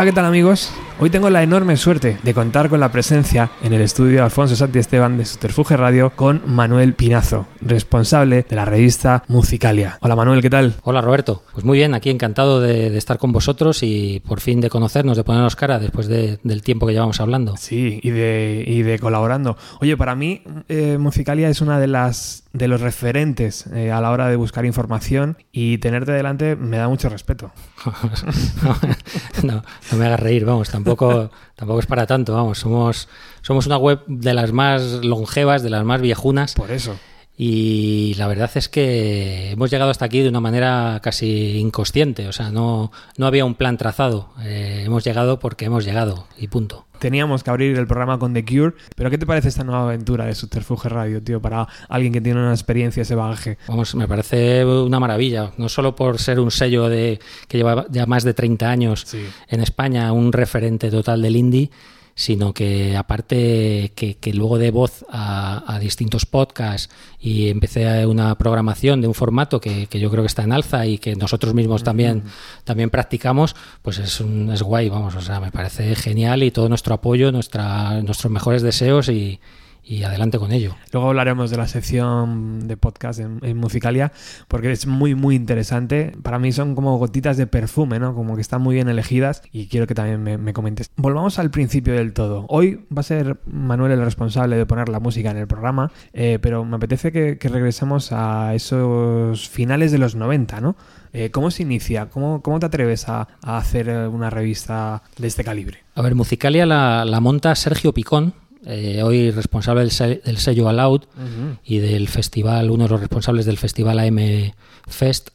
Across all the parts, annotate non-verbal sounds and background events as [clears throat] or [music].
Hola, ¿qué tal amigos? Hoy tengo la enorme suerte de contar con la presencia en el estudio de Alfonso Santi Esteban de Subterfuge Radio con Manuel Pinazo, responsable de la revista Musicalia. Hola Manuel, ¿qué tal? Hola Roberto, pues muy bien, aquí encantado de, estar con vosotros y por fin de conocernos, de ponernos cara después del tiempo que llevamos hablando. Sí, y de, y de colaborando. Oye, para mí eh, Musicalia es una de las de los referentes eh, a la hora de buscar información y tenerte delante me da mucho respeto. [laughs] no, no me hagas reír, vamos, tampoco, [laughs] tampoco es para tanto, vamos, somos, somos una web de las más longevas, de las más viejunas. Por eso. Y la verdad es que hemos llegado hasta aquí de una manera casi inconsciente, o sea, no, no había un plan trazado, eh, hemos llegado porque hemos llegado y punto teníamos que abrir el programa con The Cure. Pero ¿qué te parece esta nueva aventura de Subterfuge Radio, tío, para alguien que tiene una experiencia, ese bagaje? Vamos, me parece una maravilla. No solo por ser un sello de que lleva ya más de 30 años en España, un referente total del indie sino que aparte que, luego de voz a, distintos podcasts y empecé una programación de un formato que, yo creo que está en alza y que nosotros mismos también, también practicamos, pues es, un, es guay, vamos, o sea, me parece genial y todo nuestro apoyo, nuestra, nuestros mejores deseos y, y adelante con ello. Luego hablaremos de la sección de podcast en, Musicalia, porque es muy, muy interesante. Para mí son como gotitas de perfume, ¿no? Como que están muy bien elegidas y quiero que también me, comentes. Volvamos al principio del todo. Hoy va a ser Manuel el responsable de poner la música en el programa, eh, pero me apetece que, regresemos a esos finales de los 90, ¿no? Eh, ¿Cómo se inicia? ¿Cómo, ¿Cómo, te atreves a, hacer una revista de este calibre? A ver, Musicalia la, la monta Sergio Picón, eh, hoy responsable del, sello Aloud y del festival, uno de los responsables del festival AM Fest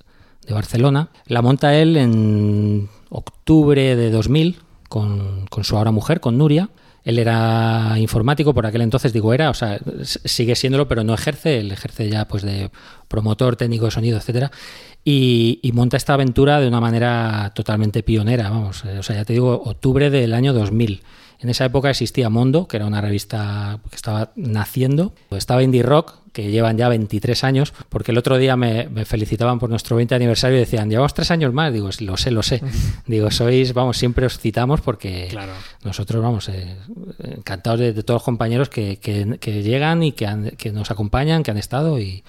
de Barcelona. La monta él en octubre de 2000 con, con su ahora mujer, con Nuria. Él era informático por aquel entonces, digo era, o sea, sigue siéndolo, pero no ejerce, él ejerce ya pues de promotor, técnico de sonido, etcétera. Y, y, monta esta aventura de una manera totalmente pionera, vamos, eh, o sea, ya te digo, octubre del año 2000. En esa época existía Mondo, que era una revista que estaba naciendo. Estaba Indie Rock, que llevan ya 23 años, porque el otro día me, felicitaban por nuestro 20 aniversario y decían, llevamos tres años más. Digo, lo sé, lo sé. [laughs] Digo, sois, vamos, siempre os citamos porque nosotros, vamos, eh, encantados de, todos los compañeros que, llegan y que, que nos acompañan, que han estado y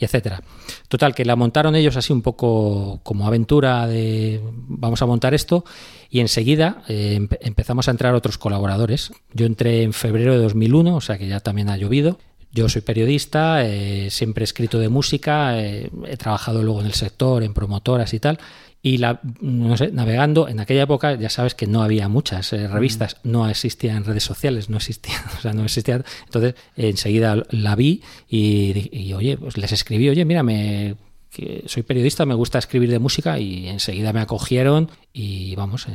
y etcétera. Total, que la montaron ellos así un poco como aventura de vamos a montar esto y enseguida eh, empezamos a entrar otros colaboradores. Yo entré en febrero de 2001, o sea que ya también ha llovido. Yo soy periodista, eh, siempre he escrito de música, eh, he trabajado luego en el sector, en promotoras y tal, y la, no sé, navegando, en aquella época ya sabes que no había muchas eh, revistas, no existían redes sociales, no existían, [laughs] o sea, no existían. Entonces, enseguida la vi y, oye, pues les escribí, oye, mírame, que soy periodista, me gusta escribir de música y enseguida me acogieron y vamos, eh,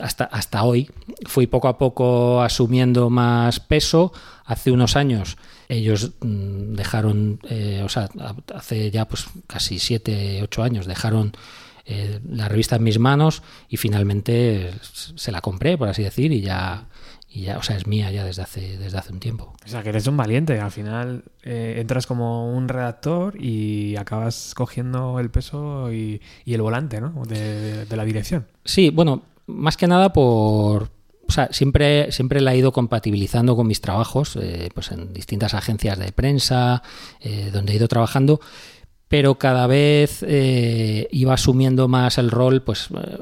hasta, hasta hoy fui poco a poco asumiendo más peso. Hace unos años ellos mm, dejaron, eh, o sea, hace ya pues casi siete, ocho años dejaron eh, la revista en mis manos y finalmente se la compré, por así decir, y ya, y ya, o sea, es mía ya desde hace, desde hace un tiempo. O sea, que eres un valiente, al final eh, entras como un redactor y acabas cogiendo el peso y, el volante, ¿no? De, la dirección. Sí, bueno, más que nada por, o sea, siempre, siempre la he ido compatibilizando con mis trabajos, eh, pues en distintas agencias de prensa, donde he ido trabajando pero cada vez eh, iba asumiendo más el rol, pues eh,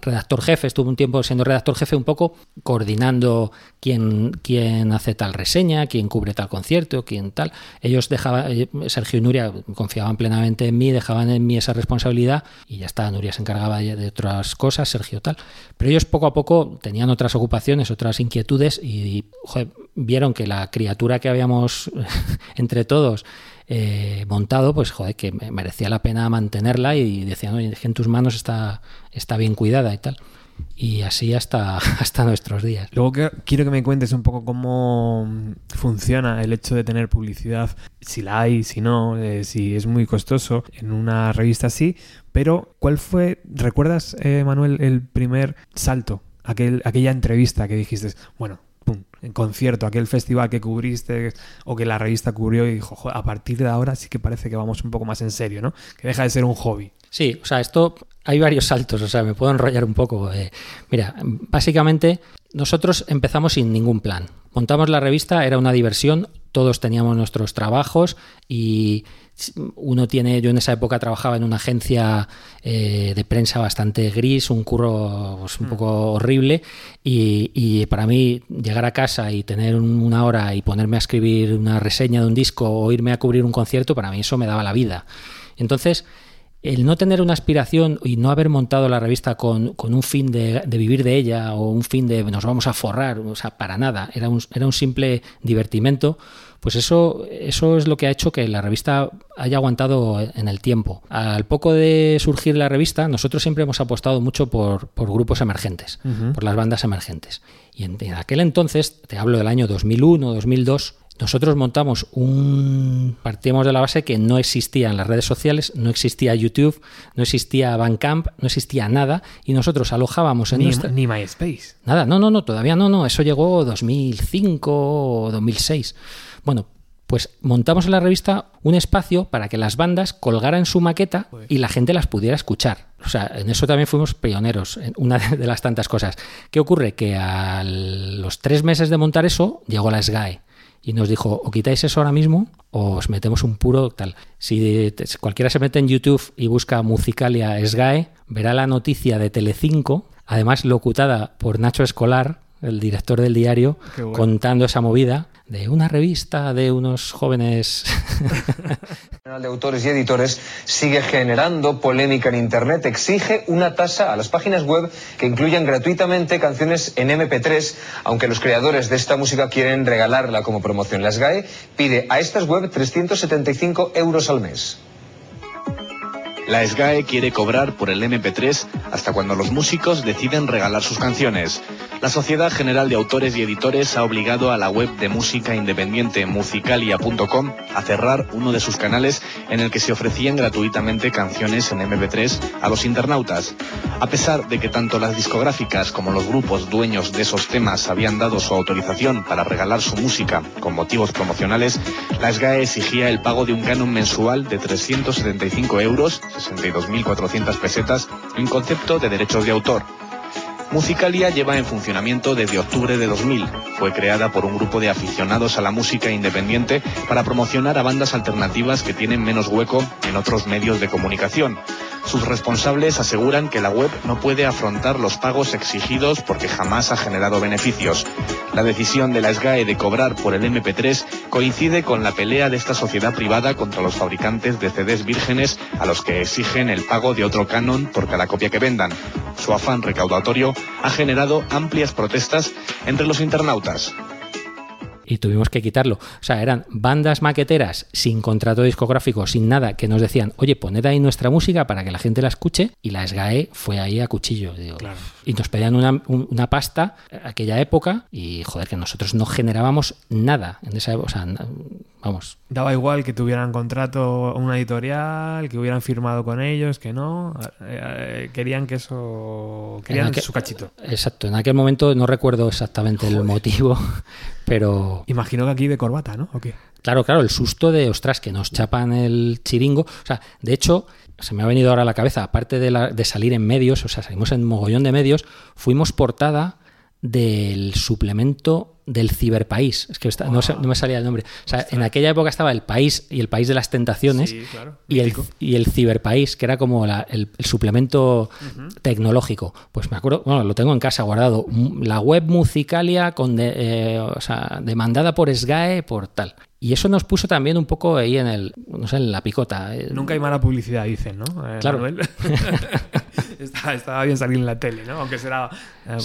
redactor jefe, estuve un tiempo siendo redactor jefe un poco coordinando quién, quién hace tal reseña, quién cubre tal concierto, quién tal. Ellos dejaban, eh, Sergio y Nuria confiaban plenamente en mí, dejaban en mí esa responsabilidad y ya está, Nuria se encargaba de otras cosas, Sergio tal. Pero ellos poco a poco tenían otras ocupaciones, otras inquietudes y vieron que la criatura que habíamos [laughs] entre todos eh, montado, pues joder, que merecía la pena mantenerla y decían, oye, que en tus manos está, está bien cuidada y tal. Y así hasta, [laughs] hasta nuestros días. Luego quiero que me cuentes un poco cómo funciona el hecho de tener publicidad, si la hay, si no, eh, si es muy costoso en una revista así, pero ¿cuál fue, recuerdas, eh, Manuel, el primer salto? Aquel, aquella entrevista que dijiste, bueno, en concierto, aquel festival que cubriste o que la revista cubrió y dijo, a partir de ahora sí que parece que vamos un poco más en serio, ¿no? Que deja de ser un hobby. Sí, o sea, esto hay varios saltos, o sea, me puedo enrollar un poco. Eh. mira, básicamente nosotros empezamos sin ningún plan. Montamos la revista, era una diversión, todos teníamos nuestros trabajos y uno tiene, yo en esa época trabajaba en una agencia eh, de prensa bastante gris, un curro pues, un mm. poco horrible y, y, para mí llegar a casa y tener una hora y ponerme a escribir una reseña de un disco o irme a cubrir un concierto, para mí eso me daba la vida. Entonces, el no tener una aspiración y no haber montado la revista con, un fin de, vivir de ella o un fin de nos vamos a forrar, o sea, para nada, era un, era un simple divertimento, pues eso, eso es lo que ha hecho que la revista haya aguantado en el tiempo. Al poco de surgir la revista, nosotros siempre hemos apostado mucho por, grupos emergentes, por las bandas emergentes. Y en, en, aquel entonces, te hablo del año 2001, 2002, nosotros montamos un... Partíamos de la base que no existían las redes sociales, no existía YouTube, no existía Bandcamp, no existía nada, y nosotros alojábamos en ni, nuestra... Ni MySpace. Nada, no, no, no, todavía no, no, eso llegó 2005 o 2006. Bueno, pues montamos en la revista un espacio para que las bandas colgaran su maqueta y la gente las pudiera escuchar. O sea, en eso también fuimos pioneros, en una de las tantas cosas. ¿Qué ocurre? Que a los tres meses de montar eso llegó la SGAE y nos dijo, o quitáis eso ahora mismo o os metemos un puro tal. Si cualquiera se mete en YouTube y busca Musicalia SGAE, verá la noticia de Telecinco, además locutada por Nacho Escolar, el director del diario, contando esa movida de una revista de unos jóvenes. [laughs] de autores y editores sigue generando polémica en Internet. Exige una tasa a las páginas web que incluyan gratuitamente canciones en MP3, aunque los creadores de esta música quieren regalarla como promoción. La SGAE pide a estas web 375 euros al mes. La SGAE quiere cobrar por el MP3 hasta cuando los músicos deciden regalar sus canciones. La Sociedad General de Autores y Editores ha obligado a la web de música independiente musicalia.com a cerrar uno de sus canales en el que se ofrecían gratuitamente canciones en MP3 a los internautas. A pesar de que tanto las discográficas como los grupos dueños de esos temas habían dado su autorización para regalar su música con motivos promocionales, la SGAE exigía el pago de un canon mensual de 375 euros, 62.400 pesetas, en concepto de derechos de autor. Musicalia lleva en funcionamiento desde octubre de 2000. Fue creada por un grupo de aficionados a la música independiente para promocionar a bandas alternativas que tienen menos hueco en otros medios de comunicación. Sus responsables aseguran que la web no puede afrontar los pagos exigidos porque jamás ha generado beneficios. La decisión de la SGAE de cobrar por el MP3 coincide con la pelea de esta sociedad privada contra los fabricantes de CDs vírgenes a los que exigen el pago de otro canon por cada copia que vendan. Su afán recaudatorio ha generado amplias protestas entre los internautas y tuvimos que quitarlo. O sea, eran bandas maqueteras sin contrato discográfico, sin nada, que nos decían, oye, poned ahí nuestra música para que la gente la escuche, y la SGAE fue ahí a cuchillo. Y nos pedían una, una, pasta aquella época, y joder, que nosotros no generábamos nada en esa época. O sea, vamos. Daba igual que tuvieran contrato una editorial, que hubieran firmado con ellos, que no. Eh, eh, querían que eso. Querían su cachito. Exacto. En aquel momento no recuerdo exactamente el motivo, pero. Imagino que aquí de corbata, ¿no? ¿O qué? Claro, claro, el susto de, ostras, que nos chapan el chiringo. O sea, de hecho, se me ha venido ahora a la cabeza, aparte de, la, de salir en medios, o sea, salimos en mogollón de medios, fuimos portada del suplemento del ciberpaís. Es que no, me salía el nombre. O sea, en aquella época estaba el país y el país de las tentaciones y, el, y el ciberpaís, que era como el, suplemento tecnológico. Pues me acuerdo, bueno, lo tengo en casa guardado. La web Musicalia con eh, o sea, demandada por SGAE por tal. Y eso nos puso también un poco ahí en el, no sé, en la picota. Nunca hay mala publicidad, dicen, ¿no? Eh, claro. [laughs] estaba, bien salir en la tele, ¿no? Aunque será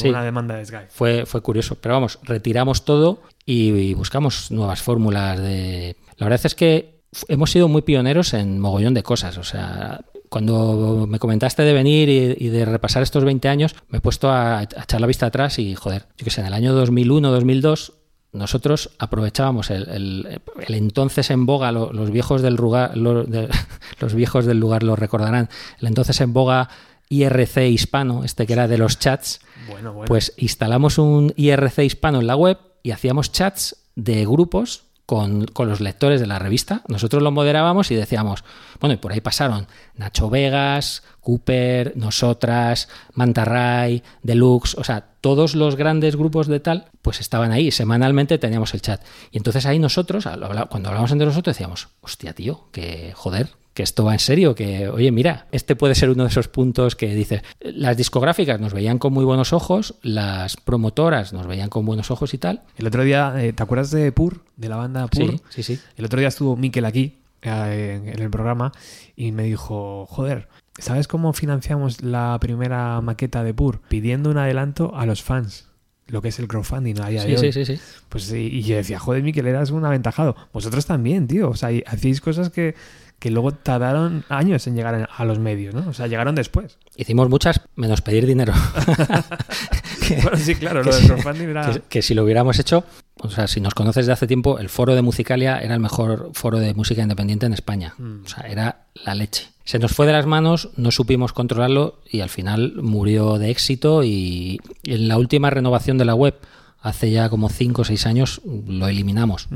una demanda de Sky. Fue, fue curioso. Pero vamos, retiramos todo y, buscamos nuevas fórmulas de... La verdad es que hemos sido muy pioneros en mogollón de cosas. O sea, cuando me comentaste de venir y, de repasar estos 20 años, me he puesto a, echar la vista atrás y, joder, yo que sé, en el año 2001, 2002 nosotros aprovechábamos el, entonces en boga, los viejos del lugar, [laughs] los viejos del lugar lo recordarán, el entonces en boga IRC hispano, este que era de los chats, pues instalamos un IRC hispano en la web y hacíamos chats de grupos con, con, los lectores de la revista. Nosotros lo moderábamos y decíamos, bueno, y por ahí pasaron Nacho Vegas, Cooper, nosotras, Mantarray, Deluxe, o sea, todos los grandes grupos de tal, pues estaban ahí. Semanalmente teníamos el chat. Y entonces ahí nosotros, cuando hablábamos entre nosotros, decíamos, hostia, tío, que joder, que esto va en serio, que, oye, mira, este puede ser uno de esos puntos que dices, las discográficas nos veían con muy buenos ojos, las promotoras nos veían con buenos ojos y tal. El otro día, eh, ¿te acuerdas de Pur, de la banda Pur? Sí, sí, sí. El otro día estuvo Miquel aquí, eh, en el programa, y me dijo, joder, ¿sabes cómo financiamos la primera maqueta de Pur? Pidiendo un adelanto a los fans lo que es el crowdfunding a día sí, de hoy. Sí, sí, sí. Pues y yo decía, joder, Miquel, eras un aventajado. Vosotros también, tío. O sea, hacéis cosas que, que luego tardaron años en llegar a los medios, ¿no? O sea, llegaron después. Hicimos muchas menos pedir dinero. [laughs] bueno, sí, claro, lo del era... Que, que, si lo hubiéramos hecho, o sea, si nos conoces de hace tiempo, el foro de Musicalia era el mejor foro de música independiente en España. Mm. O sea, era la leche. Se nos fue de las manos, no supimos controlarlo y al final murió de éxito y en la última renovación de la web, hace ya como 5 o 6 años, lo eliminamos.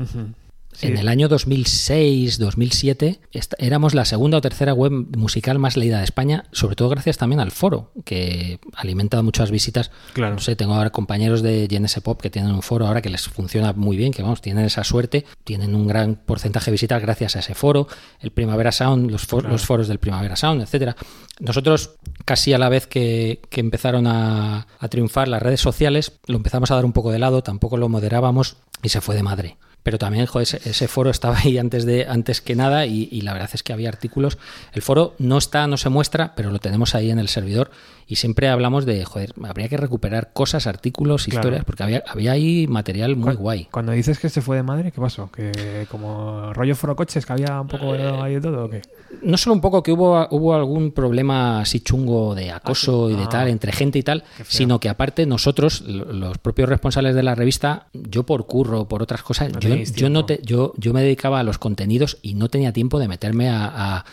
En el año 2006, 2007, éramos la segunda o tercera web musical más leída de España, sobre todo gracias también al foro, que alimenta muchas visitas. Claro. No sé, tengo ahora compañeros de GNS Pop que tienen un foro ahora que les funciona muy bien, que vamos, tienen esa suerte, tienen un gran porcentaje de visitas gracias a ese foro, el Primavera Sound, los, los foros del Primavera Sound, etcétera. Nosotros, casi a la vez que, empezaron a triunfar las redes sociales, lo empezamos a dar un poco de lado, tampoco lo moderábamos y se fue de madre pero también ese, foro estaba ahí antes de antes que nada y, la verdad es que había artículos. El foro no está, no se muestra, pero lo tenemos ahí en el servidor y siempre hablamos de, joder, habría que recuperar cosas, artículos, historias, porque había, había ahí material muy guay. Cuando dices que se fue de madre, ¿qué pasó? ¿Que como rollo foro coches, que había un poco de, ahí de todo o qué? No solo un poco que hubo, hubo algún problema así chungo de acoso ah, y de tal, ah. entre gente y tal, sino que aparte nosotros, los propios responsables de la revista, yo por curro, por otras cosas, yo, yo, no te, yo, yo me dedicaba a los contenidos y no tenía tiempo de meterme a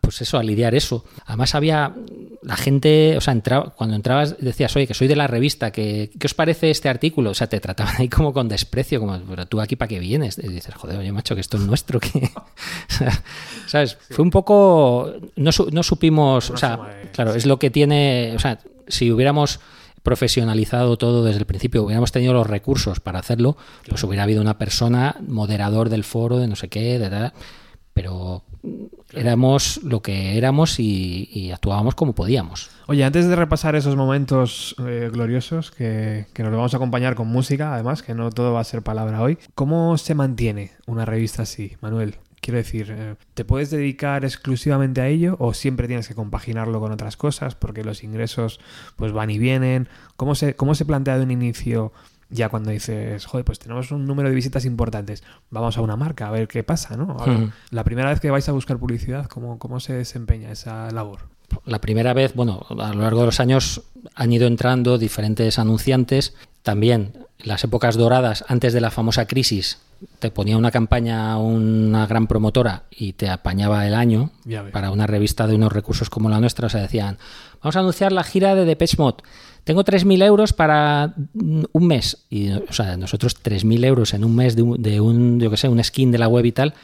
pues eso, a lidiar eso. Además había la gente, o sea, entraba, cuando entrabas decías, oye, que soy de la revista, que, ¿qué os parece este artículo? O sea, te trataban ahí como con desprecio, como, pero tú aquí para qué vienes. Y dices, joder, oye, macho, que esto es nuestro. Que... [laughs] ¿Sabes? Fue un poco, no, no supimos, o sea, claro, es lo que tiene, o sea, si hubiéramos profesionalizado todo desde el principio, hubiéramos tenido los recursos para hacerlo, pues hubiera habido una persona moderador del foro, de no sé qué, de tal, pero éramos lo que éramos y, actuábamos como podíamos. Oye, antes de repasar esos momentos eh, gloriosos que, nos vamos a acompañar con música, además, que no todo va a ser palabra hoy, ¿cómo se mantiene una revista así, Manuel? Quiero decir, eh, ¿te puedes dedicar exclusivamente a ello o siempre tienes que compaginarlo con otras cosas porque los ingresos pues van y vienen? ¿Cómo se, cómo se plantea de un inicio ya cuando dices, joder, pues tenemos un número de visitas importantes, vamos a una marca a ver qué pasa, ¿no? La primera vez que vais a buscar publicidad, ¿cómo, ¿cómo se desempeña esa labor? La primera vez, bueno, a lo largo de los años han ido entrando diferentes anunciantes. También las épocas doradas, antes de la famosa crisis, te ponía una campaña una gran promotora y te apañaba el año para una revista de unos recursos como la nuestra. O sea, decían, vamos a anunciar la gira de Depeche Mode tengo 3.000 euros para un mes. Y, o sea, nosotros 3.000 euros en un mes de un, de un, yo que sé, un skin de la web y tal,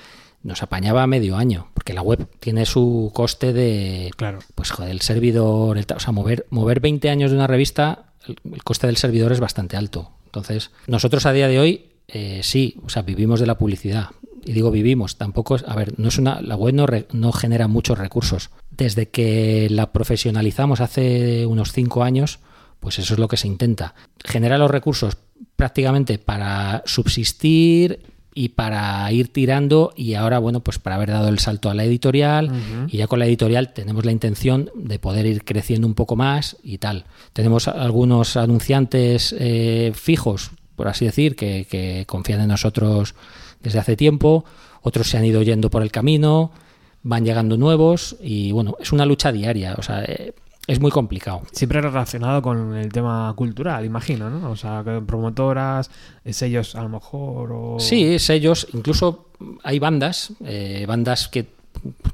nos apañaba medio año. Porque la web tiene su coste de, claro. pues joder, el servidor, o sea, mover, mover 20 años de una revista, el, coste del servidor es bastante alto. Entonces, nosotros a día de hoy, eh, sí, o sea, vivimos de la publicidad. Y digo vivimos, tampoco es, a ver, no es una, la web no, no genera muchos recursos. Desde que la profesionalizamos hace unos 5 años, pues eso es lo que se intenta. Generar los recursos prácticamente para subsistir y para ir tirando y ahora bueno pues para haber dado el salto a la editorial y ya con la editorial tenemos la intención de poder ir creciendo un poco más y tal. Tenemos algunos anunciantes eh, fijos por así decir que, que, confían en nosotros desde hace tiempo. Otros se han ido yendo por el camino van llegando nuevos y bueno es una lucha diaria. O sea eh, es muy complicado. Siempre relacionado con el tema cultural, imagino, ¿no? O sea, promotoras, eh, sellos a lo mejor. O... Sí, sellos, incluso hay bandas, eh, bandas que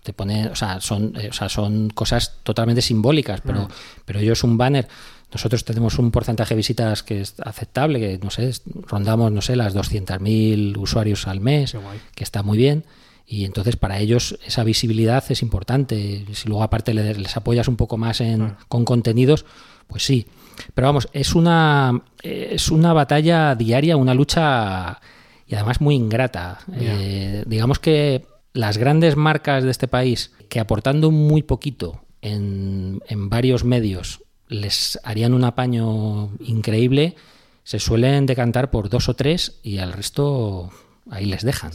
te ponen, o sea, son, eh, o sea, son cosas totalmente simbólicas, pero, mm. pero ellos un banner. nosotros tenemos un porcentaje de visitas que es aceptable, que no sé, rondamos, no sé, las 200.000 usuarios al mes, que está muy bien. Y entonces para ellos esa visibilidad es importante. Si luego aparte les, apoyas un poco más en, con contenidos, pues sí. Pero vamos, es una, es una batalla diaria, una lucha y además muy ingrata. Eh, digamos que las grandes marcas de este país, que aportando muy poquito en, en varios medios les harían un apaño increíble, se suelen decantar por dos o tres y al resto ahí les dejan.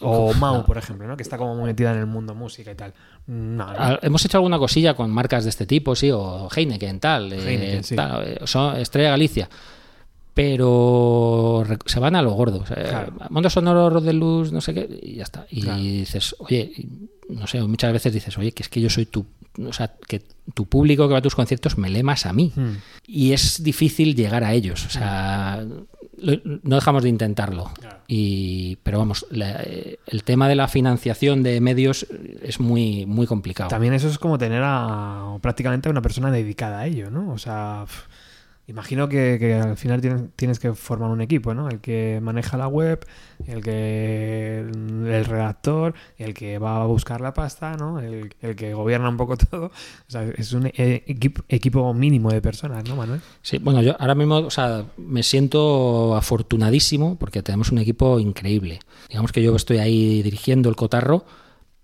O Mau, por ejemplo, ¿no? que está como metida en el mundo música y tal. Hemos hecho alguna cosilla con marcas de este tipo, sí, o Heineken, tal, eh, tal eh, Estrella Galicia pero se van a lo gordo. Mundo sonoro de luz, no sé qué, y ya está. Y dices, oye, no sé, muchas veces dices, oye, que es que yo soy tu, o sea, que tu público que va a tus conciertos me lee más a mí. Hmm. Y es difícil llegar a ellos. O sea, no dejamos de intentarlo. Y, pero vamos, el tema de la financiación de medios es muy, muy complicado. También eso es como tener a prácticamente a una persona dedicada a ello, ¿no? O sea, Imagino que, al final tienes, que formar un equipo, ¿no? El que maneja la web, el que el redactor, el que va a buscar la pasta, ¿no? El, que gobierna un poco [laughs] todo. O sea, es un e, equipo, mínimo de personas, ¿no, Manuel? Sí, bueno, yo ahora mismo, o sea, me siento afortunadísimo porque tenemos un equipo increíble. Digamos que yo estoy ahí dirigiendo el cotarro,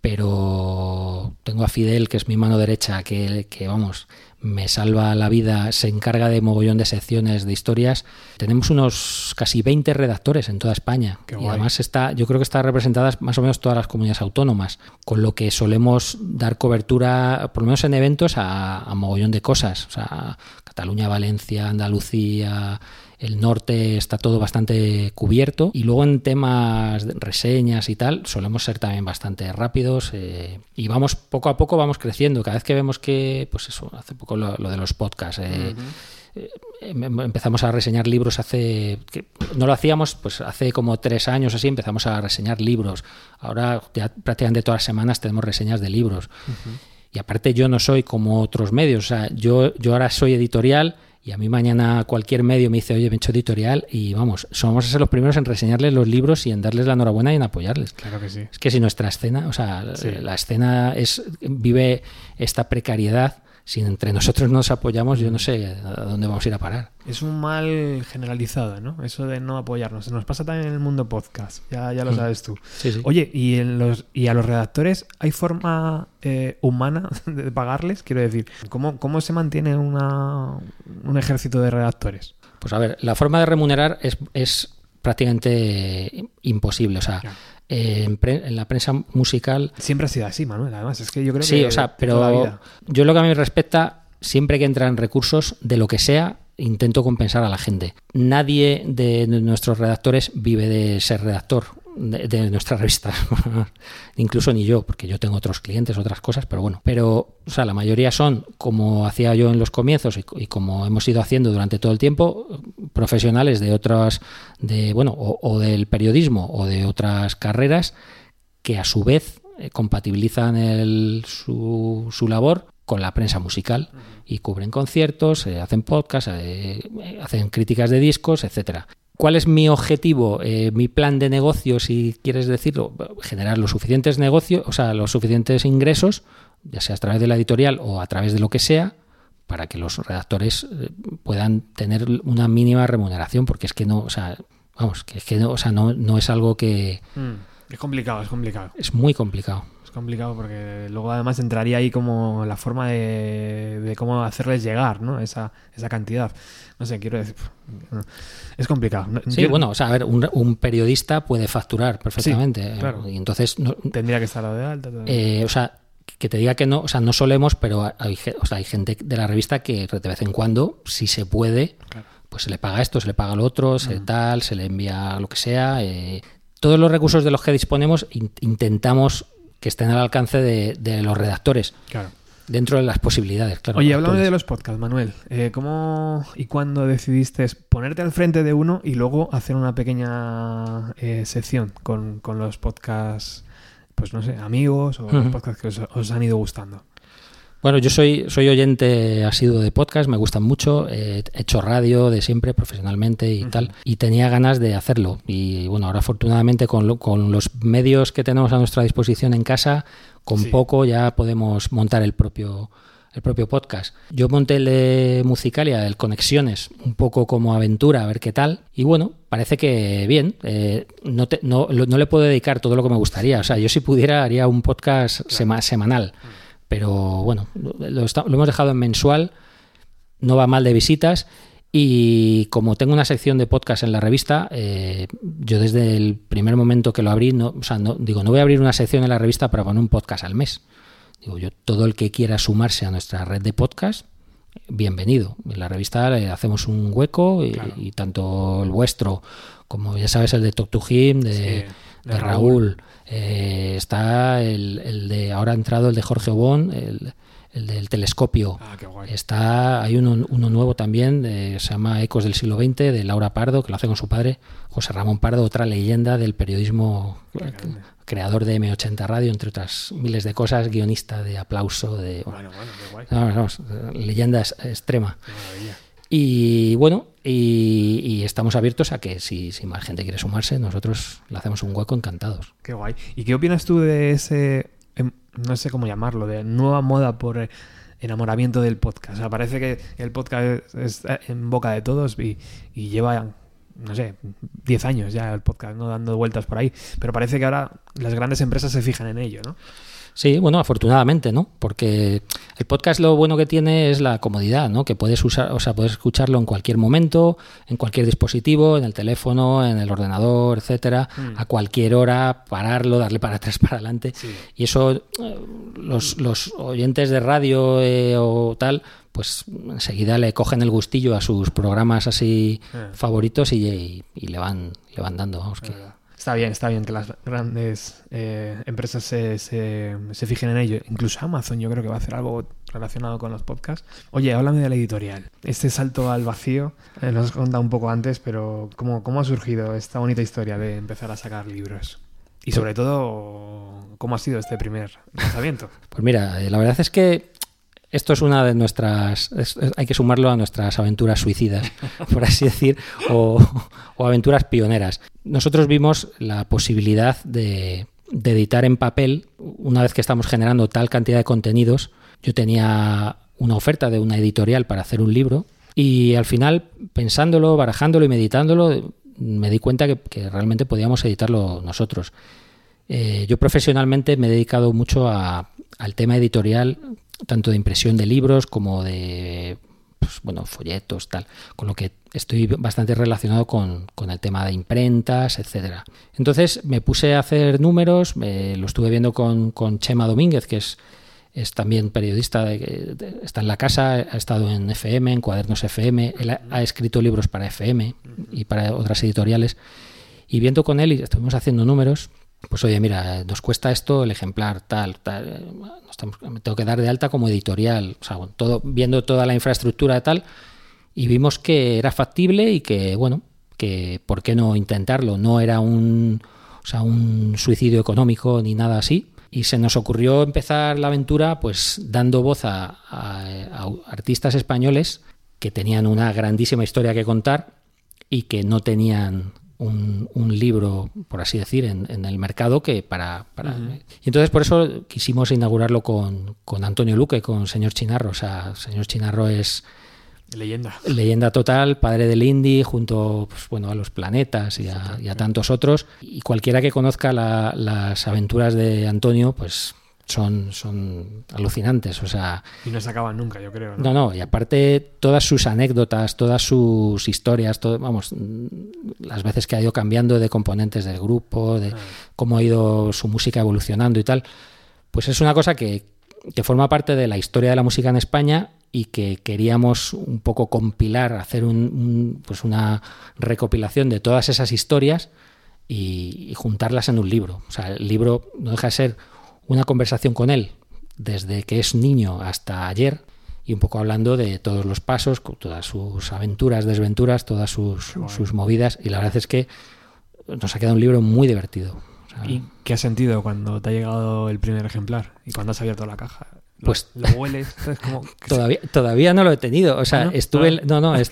pero tengo a Fidel, que es mi mano derecha, que, que vamos, me salva la vida, se encarga de mogollón de secciones de historias. Tenemos unos casi 20 redactores en toda España. y además está, yo creo que están representadas más o menos todas las comunidades autónomas, con lo que solemos dar cobertura, por lo menos en eventos, a, a mogollón de cosas. O sea, Cataluña, Valencia, Andalucía, el norte está todo bastante cubierto y luego en temas de reseñas y tal solemos ser también bastante rápidos eh, y vamos poco a poco vamos creciendo. Cada vez que vemos que pues eso hace poco lo, de los podcasts eh, eh, em, em, empezamos a reseñar libros hace que no lo hacíamos pues hace como tres años así empezamos a reseñar libros. Ahora ya prácticamente todas las semanas tenemos reseñas de libros. Y aparte yo no soy como otros medios o sea yo yo ahora soy editorial y a mí mañana cualquier medio me dice, oye, me he hecho editorial y vamos, somos a ser los primeros en reseñarles los libros y en darles la enhorabuena y en apoyarles. Claro que sí. Es que si nuestra escena, o sea, la escena es vive esta precariedad si entre nosotros nos apoyamos, yo no sé a dónde vamos a ir a parar. Es un mal generalizado, ¿no? Eso de no apoyarnos. Nos pasa también en el mundo podcast, ya, ya lo mm. sabes tú. Oye, ¿y, en los, ¿y a los redactores hay forma eh, humana [laughs] de pagarles? Quiero decir, ¿cómo, cómo se mantiene una, un ejército de redactores? Pues a ver, la forma de remunerar es, es prácticamente imposible. O sea, en, la prensa musical. Siempre ha sido así, Manuel. Además, es que yo creo sí, que. o sea, pero yo lo que a mí me respecta, siempre que entran recursos de lo que sea, intento compensar a la gente. Nadie de nuestros redactores vive de ser redactor de, nuestra [laughs] revista. Incluso ni yo, porque yo tengo otros clientes, otras cosas, pero bueno. Pero, o sea, la mayoría son, como hacía yo en los comienzos y, como hemos ido haciendo durante todo el tiempo, profesionales de otras, de, bueno, o, del periodismo o de otras carreras que a su vez eh, compatibilizan el, su, su labor con la prensa musical y cubren conciertos, eh, hacen podcasts, eh, hacen críticas de discos, etcétera. ¿Cuál es mi objetivo, eh, mi plan de negocio, si quieres decirlo? Generar los suficientes negocios, o sea, los suficientes ingresos, ya sea a través de la editorial o a través de lo que sea, para que los redactores eh, puedan tener una mínima remuneración, porque es que no, o sea, vamos, que es que no, o sea, no, no es algo que... Mm, es complicado, es complicado. Es muy complicado complicado porque luego además entraría ahí como la forma de, cómo hacerles llegar ¿no? esa, esa cantidad. No sé, quiero decir. Es complicado. Sí, bueno, o sea, a ver, un, periodista puede facturar perfectamente. claro. Y entonces. Tendría que estar de alta. Eh, o sea, que te diga que no, o sea, no solemos, pero hay, o sea, hay gente de la revista que de vez en cuando, si se puede, pues se le paga esto, se le paga lo otro, se mm. tal, se le envía lo que sea. Eh, todos los recursos de los que disponemos intentamos que estén al alcance de, los redactores. Claro. Dentro de las posibilidades, claro. Oye, hablamos de los podcasts, Manuel. Eh, ¿Cómo y cuándo decidiste ponerte al frente de uno y luego hacer una pequeña eh, sección con, los podcasts, pues no sé, amigos o los podcasts que os, han ido gustando? Bueno, yo soy, soy oyente asiduo de podcast, me gustan mucho, he hecho radio de siempre profesionalmente y tal, y tenía ganas de hacerlo. Y bueno, ahora afortunadamente con, con los medios que tenemos a nuestra disposición en casa, con poco ya podemos montar el propio el propio podcast. Yo monté el de Musicalia, el Conexiones, un poco como aventura, a ver qué tal. Y bueno, parece que bien. Eh, no, no, le puedo dedicar todo lo que me gustaría. O sea, yo si pudiera haría un podcast semanal. Pero bueno, lo, hemos dejado en mensual. No va mal de visitas. Y como tengo una sección de podcast en la revista, eh, yo desde el primer momento que lo abrí, no, o sea, no, digo, no voy a abrir una sección en la revista para poner un podcast al mes. Digo yo, todo el que quiera sumarse a nuestra red de podcast, bienvenido. En la revista le hacemos un hueco y, tanto el vuestro como ya sabes el de Talk to Him, de, Raúl, eh, está el, de ahora ha entrado el de Jorge Obón, el, el del telescopio. Ah, está, hay uno, uno nuevo también, se llama Ecos del siglo XX, de Laura Pardo, que lo hace con su padre, José Ramón Pardo, otra leyenda del periodismo creador de M80 Radio, entre otras miles de cosas, guionista de aplauso, de bueno, bueno, leyenda extrema. Y bueno, y, estamos abiertos a que si, si, más gente quiere sumarse, nosotros le hacemos un hueco encantados. Qué guay. ¿Y qué opinas tú de ese, no sé cómo llamarlo, de nueva moda por eh, enamoramiento del podcast? O sea, parece que el podcast es en boca de todos y, y lleva no sé, 10 años ya el podcast, ¿no? Dando vueltas por ahí. Pero parece que ahora las grandes empresas se fijan en ello, ¿no? Sí, bueno, afortunadamente, ¿no? Porque el podcast lo bueno que tiene es la comodidad, ¿no? Que puedes usar, o sea, puedes escucharlo en cualquier momento, en cualquier dispositivo, en el teléfono, en el ordenador, etcétera, mm. a cualquier hora, pararlo, darle para atrás, [laughs] para adelante. Y eso, eh, los, los, oyentes de radio eh, o tal, pues enseguida le cogen el gustillo a sus programas así eh. favoritos y, le van le van dando vamos que Está bien, está bien que las grandes eh, empresas se, se, fijen en ello. Incluso Amazon yo creo que va a hacer algo relacionado con los podcasts. Oye, háblame de la editorial. Este salto al vacío, eh, nos has contado un poco antes, pero ¿cómo, ¿cómo ha surgido esta bonita historia de empezar a sacar libros? Y sobre todo, ¿cómo ha sido este primer lanzamiento? Pues mira, la verdad es que esto es una de nuestras, hay que sumarlo a nuestras aventuras suicidas, [laughs] por así decir, o, aventuras pioneras. Nosotros vimos la posibilidad de, editar en papel, una vez que estamos generando tal cantidad de contenidos, yo tenía una oferta de una editorial para hacer un libro y al final, pensándolo, barajándolo y meditándolo, me di cuenta que, realmente podíamos editarlo nosotros. Eh, yo profesionalmente me he dedicado mucho al tema editorial tanto de impresión de libros como de pues, bueno, folletos, tal, con lo que estoy bastante relacionado con, el tema de imprentas, etcétera. Entonces me puse a hacer números, lo estuve viendo con, Chema Domínguez, que es, es también periodista, de, está en la casa, ha estado en FM, en Cuadernos FM, él ha, escrito libros para FM y para otras editoriales, y viendo con él, y estuvimos haciendo números, pues oye, mira, nos cuesta esto el ejemplar tal, tal, me tengo que dar de alta como editorial, o sea, todo, viendo toda la infraestructura tal, y vimos que era factible y que, bueno, que por qué no intentarlo, no era un, un suicidio económico ni nada así, y se nos ocurrió empezar la aventura pues dando voz a artistas españoles que tenían una grandísima historia que contar y que no tenían un, libro, por así decir, en, el mercado que para... para... Y entonces por eso quisimos inaugurarlo con, con, Antonio Luque, con Señor Chinarro. O sea, Señor Chinarro es... Leyenda. Leyenda total, padre del indie, junto pues, bueno, a los planetas y a, tantos otros. Y cualquiera que conozca las aventuras de Antonio, pues son, son alucinantes. O sea, y no se acaban nunca, yo creo. ¿no? no, y aparte todas sus anécdotas, todas sus historias, todo, vamos, las veces que ha ido cambiando de componentes del grupo, de ah. cómo ha ido su música evolucionando y tal, pues es una cosa que, que forma parte de la historia de la música en España y que queríamos un poco compilar, hacer un, pues una recopilación de todas esas historias y, y juntarlas en un libro. O sea, el libro no deja de ser una conversación con él desde que es niño hasta ayer y un poco hablando de todos los pasos, todas sus aventuras, desventuras, todas sus, sus movidas y la verdad es que nos ha quedado un libro muy divertido. ¿Y qué has sentido cuando te ha llegado el primer ejemplar y cuando has abierto la caja? Pues lo, hueles, como... [laughs] todavía, todavía no lo he tenido. O sea, ¿No? estuve. Ah. No, no, he,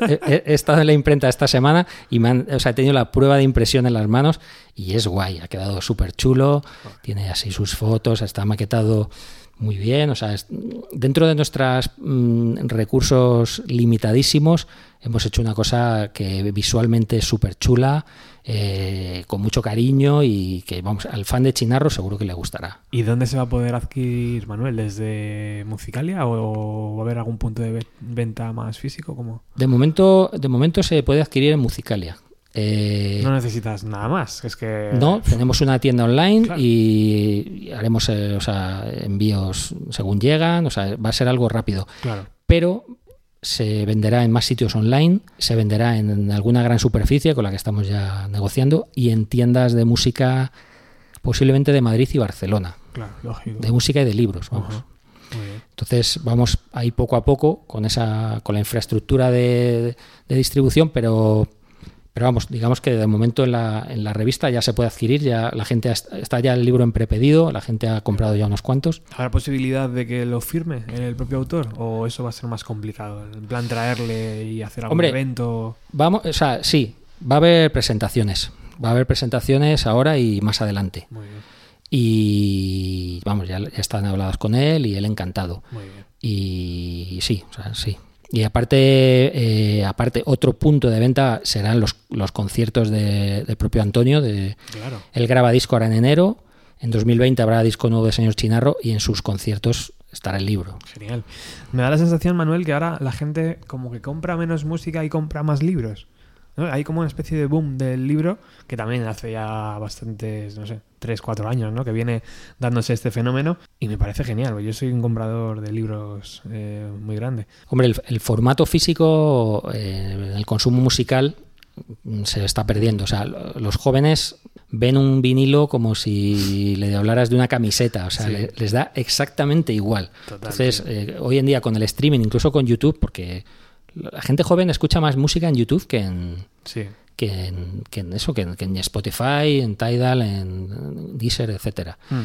estado en la imprenta esta semana y me han- o sea, he tenido la prueba de impresión en las manos y es guay. Ha quedado súper chulo. Tiene así sus fotos, está maquetado muy bien. O sea, es- dentro de nuestros recursos limitadísimos, hemos hecho una cosa que visualmente es súper chula. Eh, con mucho cariño y que vamos al fan de Chinarro seguro que le gustará. ¿Y dónde se va a poder adquirir, Manuel? ¿Desde Musicalia o va a haber algún punto de ve- venta más físico? como De momento, de momento se puede adquirir en Musicalia. Eh, No necesitas nada más. Es que. no, tenemos una tienda online Claro. y, y haremos eh, o sea, envíos según llegan, o sea, va a ser algo rápido. Claro. Pero se venderá en más sitios online, se venderá en alguna gran superficie con la que estamos ya negociando y en tiendas de música posiblemente de Madrid y Barcelona, Claro, lógico. de música y de libros, vamos. Ajá. Muy bien. Entonces vamos ahí poco a poco con esa con la infraestructura de, de distribución, pero pero vamos, digamos que de momento en la, en la revista ya se puede adquirir, ya la gente ha- está ya el libro en prepedido, la gente ha comprado ya unos cuantos. ¿Habrá posibilidad de que lo firme el propio autor? ¿O eso va a ser más complicado? En plan, traerle y hacer algún Hombre, evento. Vamos, o sea, sí, va a haber presentaciones, va a haber presentaciones ahora y más adelante. Muy bien, Y vamos, ya, ya están habladas con él y él encantado. muy bien. Y sí, o sea, sí. Y aparte, eh, aparte otro punto de venta serán los, los conciertos de- del propio Antonio. De, Claro. él graba disco ahora en enero, en 2020 habrá disco nuevo de Señor Chinarro y en sus conciertos estará el libro. Genial. Me da la sensación, Manuel, que ahora la gente como que compra menos música y compra más libros. ¿No? Hay como una especie de boom del libro que también hace ya bastantes, no sé, 3, 4 años, ¿no? Que viene dándose este fenómeno y me parece genial. Yo soy un comprador de libros eh, muy grande. Hombre, el, el formato físico eh, el consumo musical se está perdiendo. O sea, lo- los jóvenes ven un vinilo como si le hablaras de una camiseta. O sea, Sí. le- les da exactamente igual. Total, Entonces, sí. eh, hoy en día con el streaming, incluso con YouTube, porque la gente joven escucha más música en YouTube que en, Sí. que en, que en eso, que en, que en Spotify, en Tidal, en Deezer, etcétera. Mm.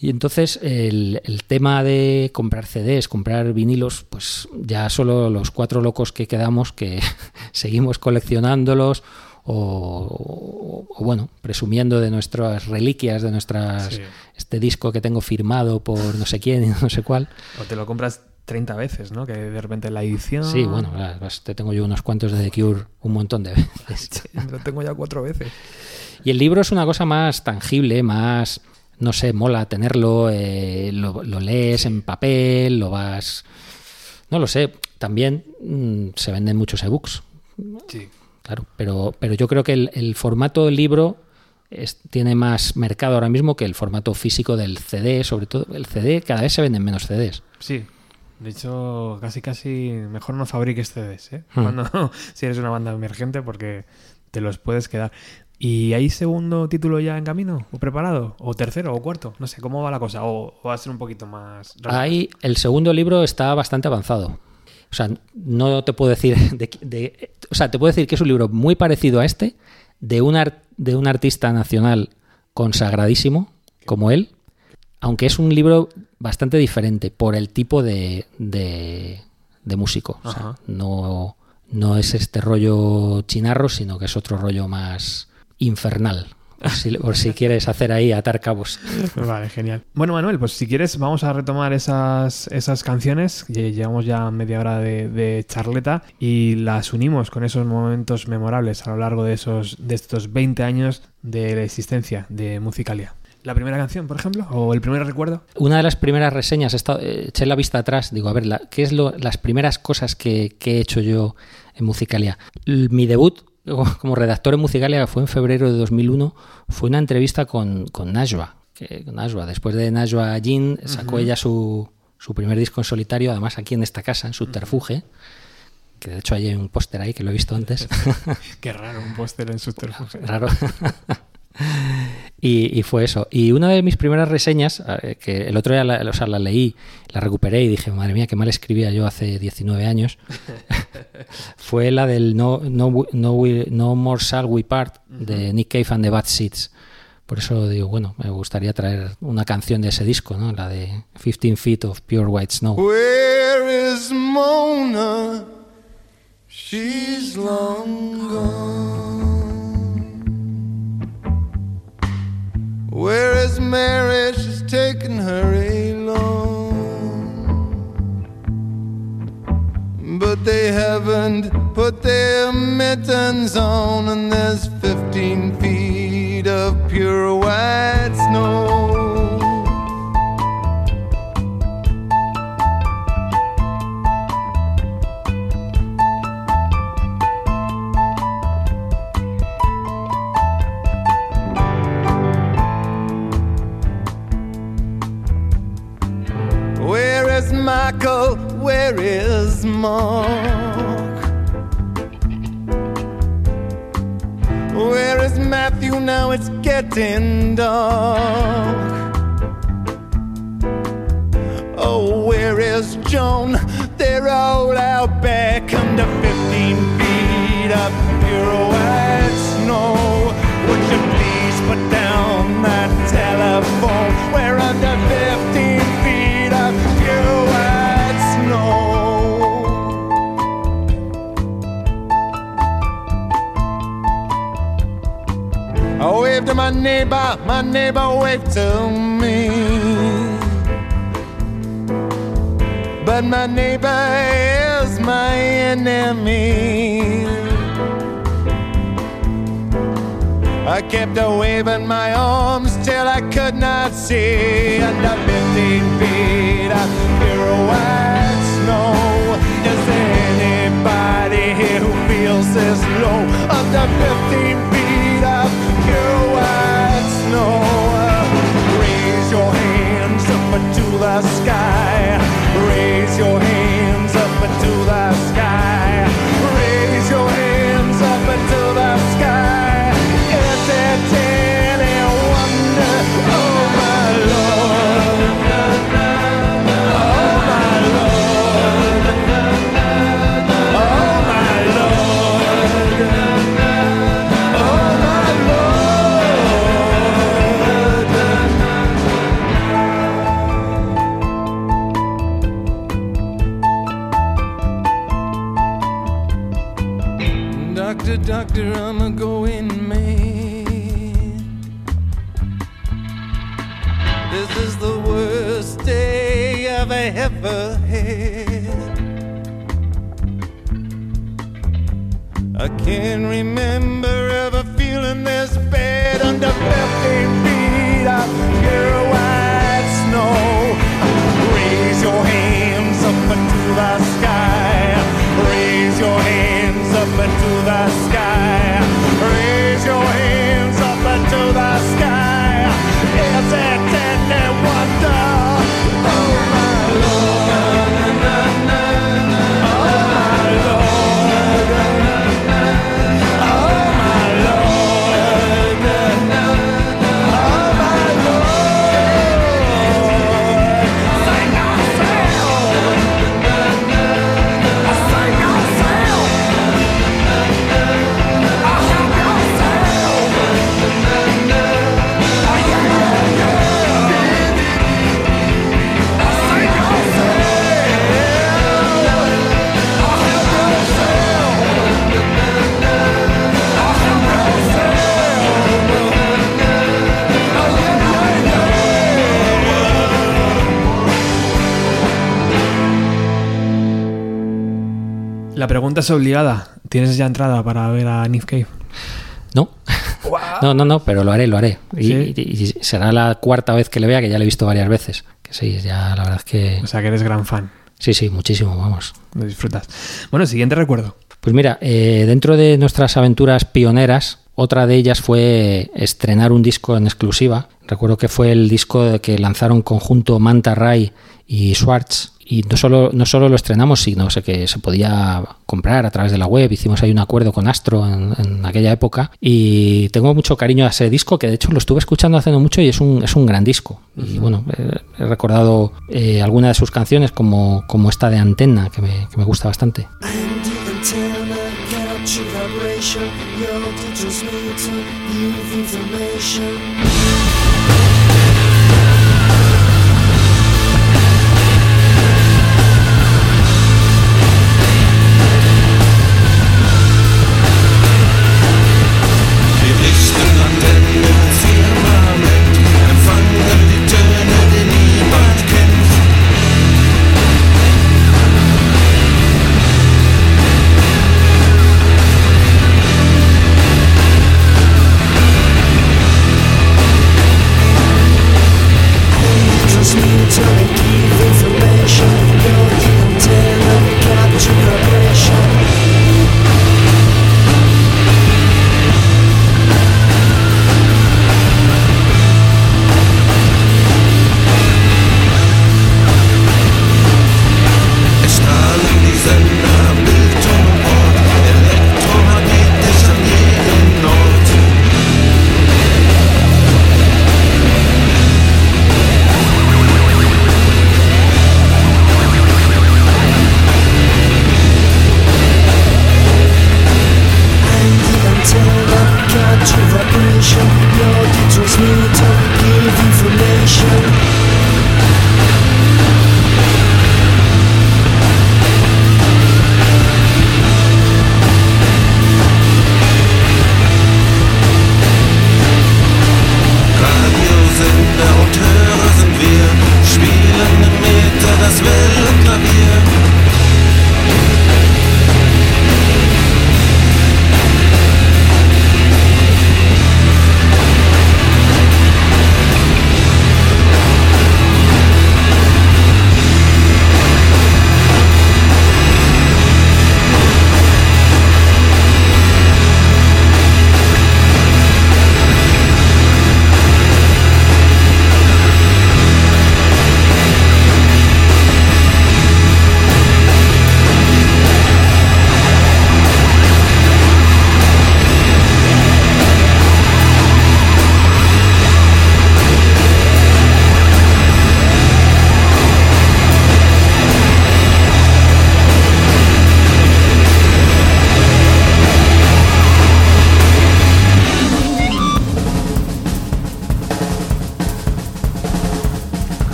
Y entonces el, el tema de comprar CDs, comprar vinilos, pues ya solo los cuatro locos que quedamos que [laughs] seguimos coleccionándolos o, o, bueno, presumiendo de nuestras reliquias, de nuestras Sí. este disco que tengo firmado por no sé quién y [laughs] no sé cuál. O te lo compras 30 veces, ¿no? Que de repente la edición... Sí, bueno, te tengo yo unos cuantos de The Cure un montón de [laughs] veces. Lo tengo ya cuatro veces. Y el libro es una cosa más tangible, más, no sé, mola tenerlo, eh, lo, lo lees en papel, lo vas... No lo sé, también mm, se venden muchos ebooks, Sí. claro, pero, pero yo creo que el, el formato del libro es- tiene más mercado ahora mismo que el formato físico del CD, sobre todo el CD, cada vez se venden menos CDs. Sí. De hecho, casi casi mejor no fabriques CDs, ¿eh? Hmm. Cuando, [laughs] si eres una banda emergente porque te los puedes quedar. ¿Y hay segundo título ya en camino? ¿O preparado? ¿O tercero? ¿O cuarto? No sé, ¿cómo va la cosa? ¿O, o va a ser un poquito más... Ahí el segundo libro está bastante avanzado. O sea, no te puedo decir [laughs] de, de- o sea, te puedo decir que es un libro muy parecido a este de un ar- de un artista nacional consagradísimo como él, aunque es un libro bastante diferente por el tipo de, de, de músico. O sea, no, no es este rollo chinarro, sino que es otro rollo más infernal. Por si, por si quieres hacer ahí atar cabos. [laughs] Vale, genial. Bueno, Manuel, pues si quieres vamos a retomar esas, esas canciones. Lle- Llevamos ya media hora de, de charleta y las unimos con esos momentos memorables a lo largo de, esos, de estos 20 años de la existencia de Musicalia. ¿La primera canción, por ejemplo? ¿O el primer recuerdo? Una de las primeras reseñas, he estado- eh, eché la vista atrás, digo, a ver, la- ¿qué es lo, las primeras cosas que, que he hecho yo en Musicalia? Mi debut como- redactor en Musicalia fue en febrero de 2001, fue una entrevista con, con Najwa. Que, con Najwa. Después de Najwa Jin sacó ella su, su primer disco en solitario, además aquí en esta casa, en Subterfuge, que de hecho hay un póster ahí que lo he visto antes. [laughs] Qué raro, un póster en subterfuge. [laughs] raro. [laughs] y, y fue eso. Y una de mis primeras reseñas, eh, que el otro día la, o sea, la leí, la recuperé y dije, madre mía, qué mal escribía yo hace 19 años, [laughs] [laughs] fue la del No, no, no, We- no More Shall We Part de Nick Cave and the Bad Seeds. Por eso digo, bueno, me gustaría traer una canción de ese disco, ¿no? La de 15 Feet of Pure White Snow. Where is Mona? She's long gone. Where is Mary? She's taken her along. But they haven't put their mittens on, and there's 15 feet of pure white snow. Michael? Where is Mark? Where is Matthew? Now it's getting dark. Oh, where is Joan? They're all out back under 15 feet of pure white snow. Would you please put down that telephone? We're under 15 waved to my neighbor, my neighbor waved to me. But my neighbor is my enemy. I kept a waving my arms till I could not see under 15 feet of pure white snow. Is there anybody here who feels this low under 15 La pregunta es obligada. ¿Tienes ya entrada para ver a Nick Cave? No. No, no, no, pero lo haré, lo haré. Y, Sí. y- y será la cuarta vez que le vea, que ya le he visto varias veces. Que sí, ya la verdad es que... O sea que eres gran fan. Sí, sí, muchísimo, vamos. Lo disfrutas. Bueno, siguiente recuerdo. Pues mira, eh, dentro de nuestras aventuras pioneras, otra de ellas fue estrenar un disco en exclusiva. Recuerdo que fue el disco que lanzaron conjunto Manta Ray y Schwartz. Y no solo, no solo lo estrenamos, sino que se podía comprar a través de la web. Hicimos ahí un acuerdo con Astro en, en aquella época. Y tengo mucho cariño a ese disco, que de hecho lo estuve escuchando hace no mucho y es un, es un gran disco. Y bueno, eh, he recordado eh, algunas de sus canciones, como, como esta de Antena, que me, que me gusta bastante.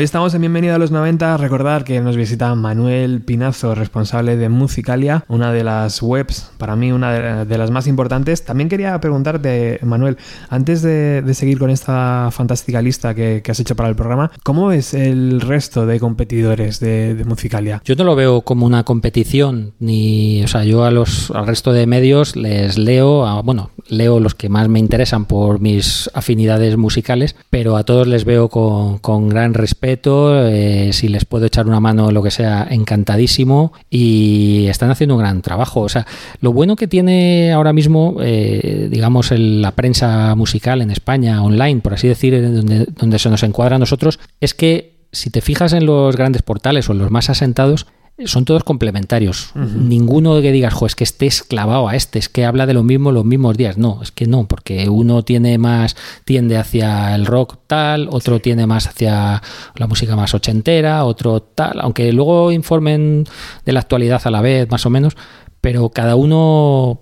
Hoy estamos en Bienvenido a los 90. Recordar que nos visita Manuel Pinazo, responsable de Musicalia, una de las webs, para mí una de, las más importantes. También quería preguntarte, Manuel, antes de, seguir con esta fantástica lista que, has hecho para el programa, ¿cómo ves el resto de competidores de, de Musicalia? Yo no lo veo como una competición, ni, o sea, yo a los, al resto de medios les leo, a- bueno, leo los que más me interesan por mis afinidades musicales, pero a todos les veo con gran respeto, eh, si les puedo echar una mano, lo que sea, encantadísimo, y están haciendo un gran trabajo. O sea, lo bueno que tiene ahora mismo, eh, digamos, la prensa musical en España, online, por así decir, donde, donde se nos encuadra a nosotros, es que si te fijas en los grandes portales o en los más asentados, son todos complementarios. Ninguno que digas, jo, es que estés clavado a este, es que habla de lo mismo los mismos días. No, es que no, porque uno tiene más, tiende hacia el rock tal, otro tiene más hacia la música más ochentera, otro tal, aunque luego informen de la actualidad a la vez, más o menos, pero cada uno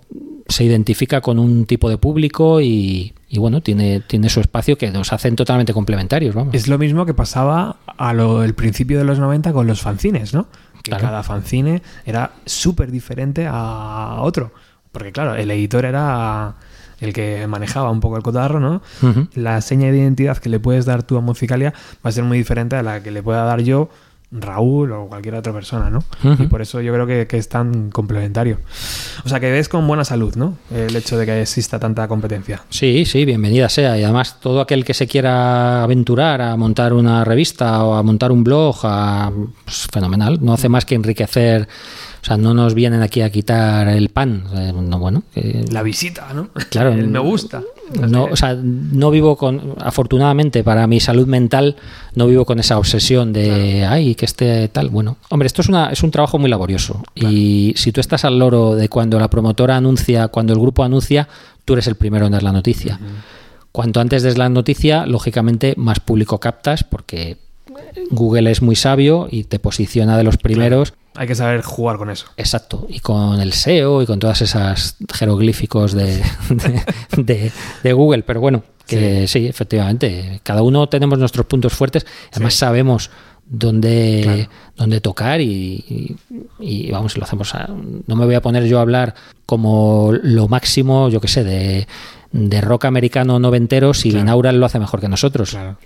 se identifica con un tipo de público y, y bueno, tiene, tiene su espacio que nos hacen totalmente complementarios, vamos. Es lo mismo que pasaba a lo, el principio de los 90 con los fanzines, ¿no? Claro. cada fanzine era súper diferente a otro. Porque claro, el editor era el que manejaba un poco el cotarro, ¿no? La seña de identidad que le puedes dar tú a Musicalia va a ser muy diferente a la que le pueda dar yo, Raúl o cualquier otra persona, ¿no? Y por eso yo creo que, que es tan complementario. O sea, que ves con buena salud, ¿no? El hecho de que exista tanta competencia. Sí, sí, bienvenida sea. Y además todo aquel que se quiera aventurar a montar una revista o a montar un blog, a- pues, fenomenal. No hace más que enriquecer. O sea, no nos vienen aquí a quitar el pan. No, bueno, que- La visita, ¿no? Claro. [laughs] El me gusta. no, o sea, no vivo con, afortunadamente para mi salud mental, no vivo con esa obsesión de, ay, que esté tal. Bueno, hombre, esto es, una, es un trabajo muy laborioso. Y si tú estás al loro de cuando la promotora anuncia, cuando el grupo anuncia, tú eres el primero en dar la noticia. Cuanto antes des la noticia, lógicamente más público captas porque Google es muy sabio y te posiciona de los primeros. Hay que saber jugar con eso. Exacto, y con el SEO y con todas esas jeroglíficos de, de, de- de Google, pero bueno, que sí. efectivamente, cada uno tenemos nuestros puntos fuertes, además sabemos dónde, Claro. dónde tocar y, y- y, vamos, lo hacemos. a- no me voy a poner yo a hablar como lo máximo, yo qué sé, de, de rock americano noventero si Claro. Binaural lo hace mejor que nosotros Claro.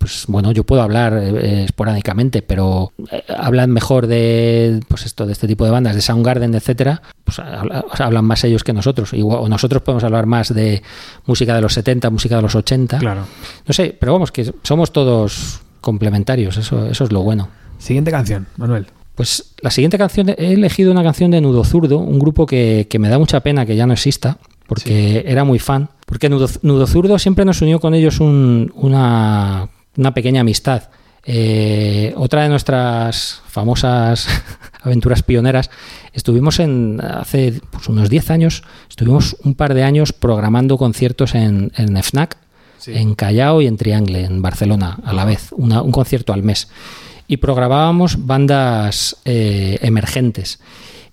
Pues bueno, yo puedo hablar eh, esporádicamente, pero eh, hablan mejor de pues esto, de este tipo de bandas, de Soundgarden, etcétera, pues habla- hablan más ellos que nosotros. Igual, o nosotros podemos hablar más de música de los 70, música de los 80. Claro. No sé, pero vamos, que somos todos complementarios, eso, eso es lo bueno. Siguiente canción, Manuel. Pues la siguiente canción, he elegido una canción de Nudo Zurdo, un grupo que, que me da mucha pena que ya no exista, porque era muy fan. Porque Nudo, Nudo Zurdo siempre nos unió con ellos un- una, una pequeña amistad. Eh, otra de nuestras famosas [laughs] aventuras pioneras, estuvimos en hace pues, unos 10 años, estuvimos un par de años programando conciertos en, en FNAC, Sí. en Callao y en Triangle, en Barcelona, a la vez, una- un concierto al mes. Y programábamos bandas eh, emergentes.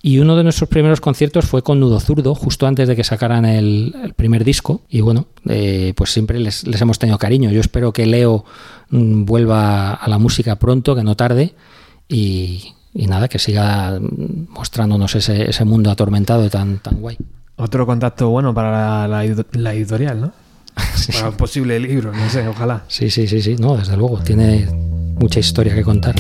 Y uno de nuestros primeros conciertos fue con Nudo Zurdo, justo antes de que sacaran el, el primer disco. Y bueno, eh, pues siempre les, les hemos tenido cariño. Yo espero que Leo mm, vuelva a la música pronto, que no tarde. Y, y nada, que siga mm, mostrándonos ese, ese mundo atormentado tan, tan guay. Otro contacto bueno para la, la- la editorial, ¿no? [laughs] Para un posible libro, no sé, ojalá. Sí, sí, sí, sí, no, desde luego. Tiene mucha historia que contar.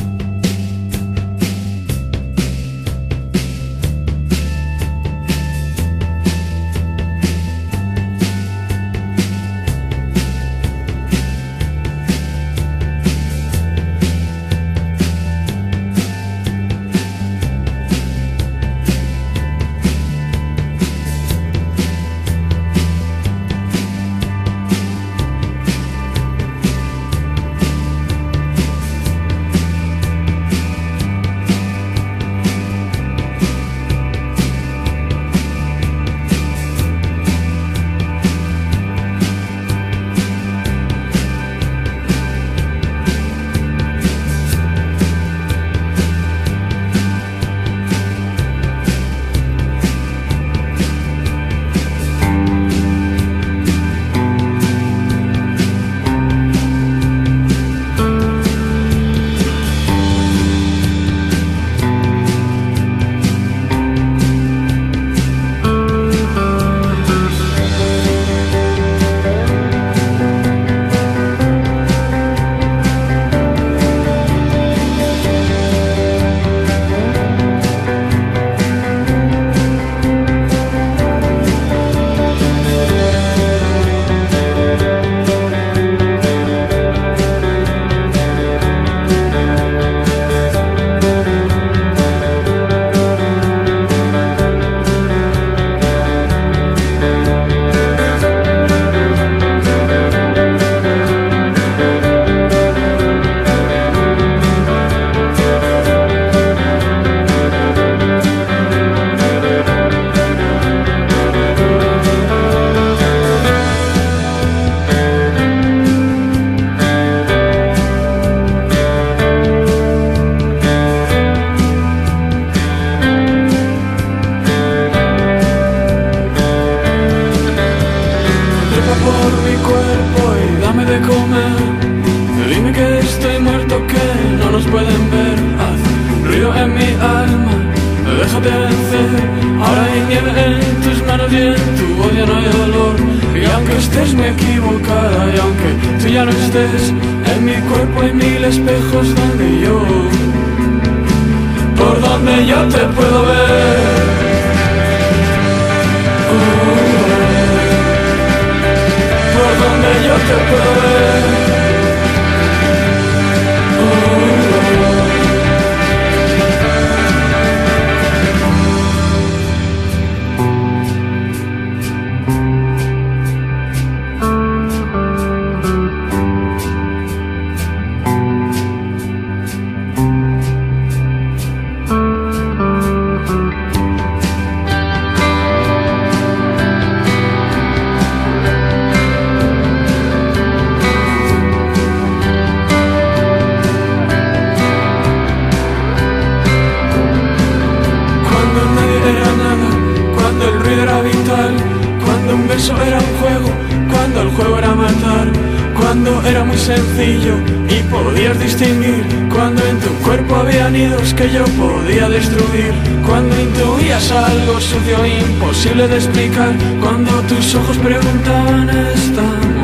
Beso era un juego, cuando el juego era matar, cuando era muy sencillo y podías distinguir, cuando en tu cuerpo había nidos que yo podía destruir, cuando intuías algo sucio e imposible de explicar, cuando tus ojos preguntaban estamos.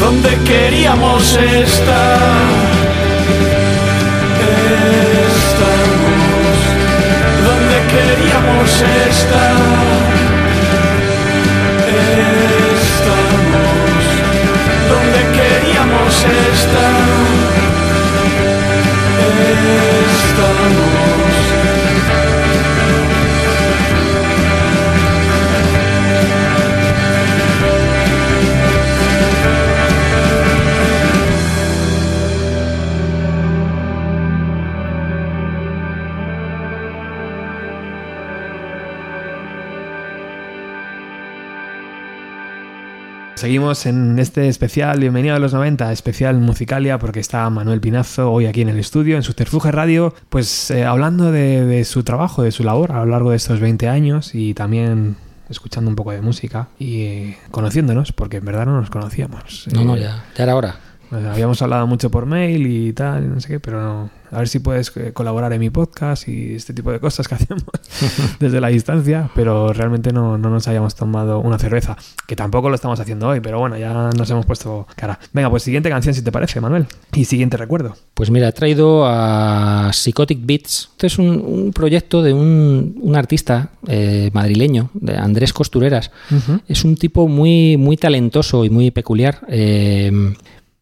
¿Dónde queríamos estar? Estamos donde queríamos estar. Estamos. Seguimos en este especial Bienvenido a los 90, especial Musicalia, porque está Manuel Pinazo hoy aquí en el estudio, en Subterfuge Radio, pues eh, hablando de, de su trabajo, de su labor a lo largo de estos 20 años y también escuchando un poco de música y eh, conociéndonos, porque en verdad no nos conocíamos. No, no, Eh, ya, ya era hora. Habíamos hablado mucho por mail y tal, no sé qué, pero no. A ver si puedes eh, colaborar en mi podcast y este tipo de cosas que [laughs] hacemos [laughs] desde la distancia, pero realmente no, no nos habíamos tomado una cerveza, que tampoco lo estamos haciendo hoy, pero bueno, ya nos hemos puesto cara. Venga, pues siguiente canción si te parece, Manuel. Y siguiente recuerdo. Pues mira, he traído a Psychotic Beats. Este es un, un proyecto de un, un artista eh, madrileño, de Andrés Costureras. Es un tipo muy, muy talentoso y muy peculiar. Eh,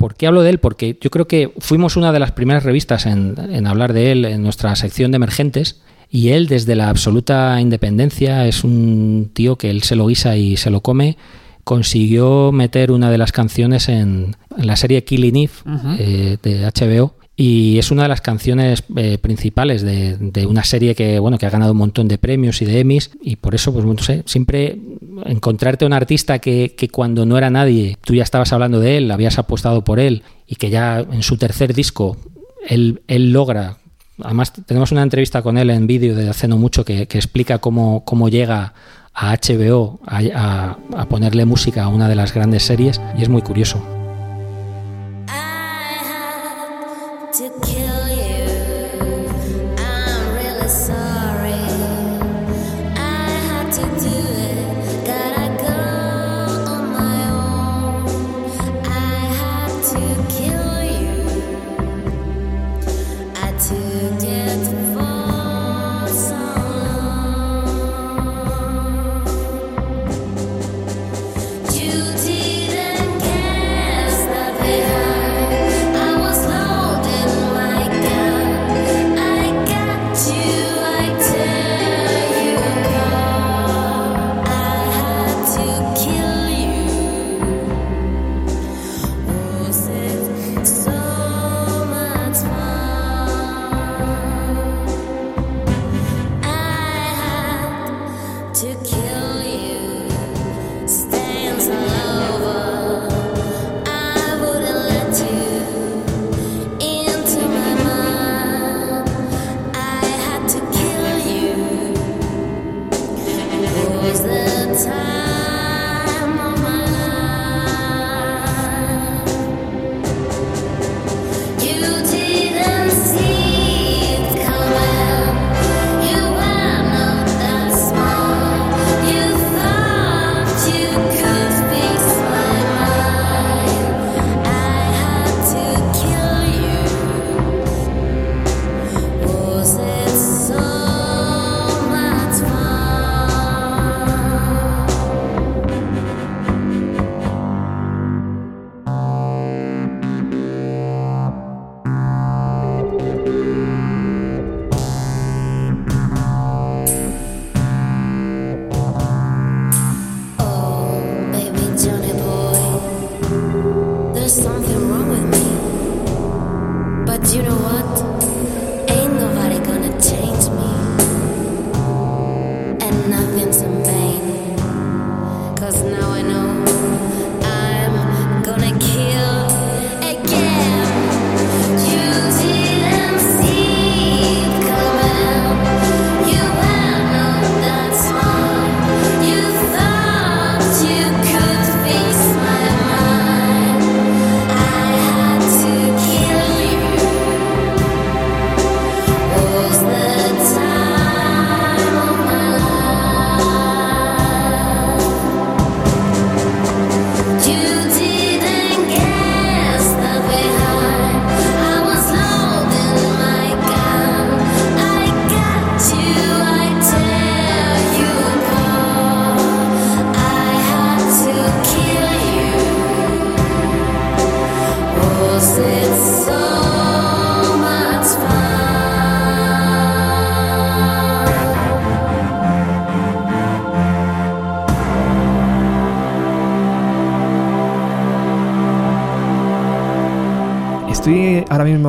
¿Por qué hablo de él? Porque yo creo que fuimos una de las primeras revistas en, en hablar de él en nuestra sección de emergentes. Y él, desde la absoluta independencia, es un tío que él se lo guisa y se lo come. Consiguió meter una de las canciones en, en la serie Killing Eve eh, de HBO. Y es una de las canciones eh, principales de, una serie que, bueno, que ha ganado un montón de premios y de Emmys. Y por eso, pues no sé, siempre encontrarte a un artista que, que cuando no era nadie, tú ya estabas hablando de él, habías apostado por él, y que ya en su tercer disco él, él logra. Además, tenemos una entrevista con él en vídeo de hace no mucho que, explica cómo, cómo llega a HBO a- a ponerle música a una de las grandes series, y es muy curioso.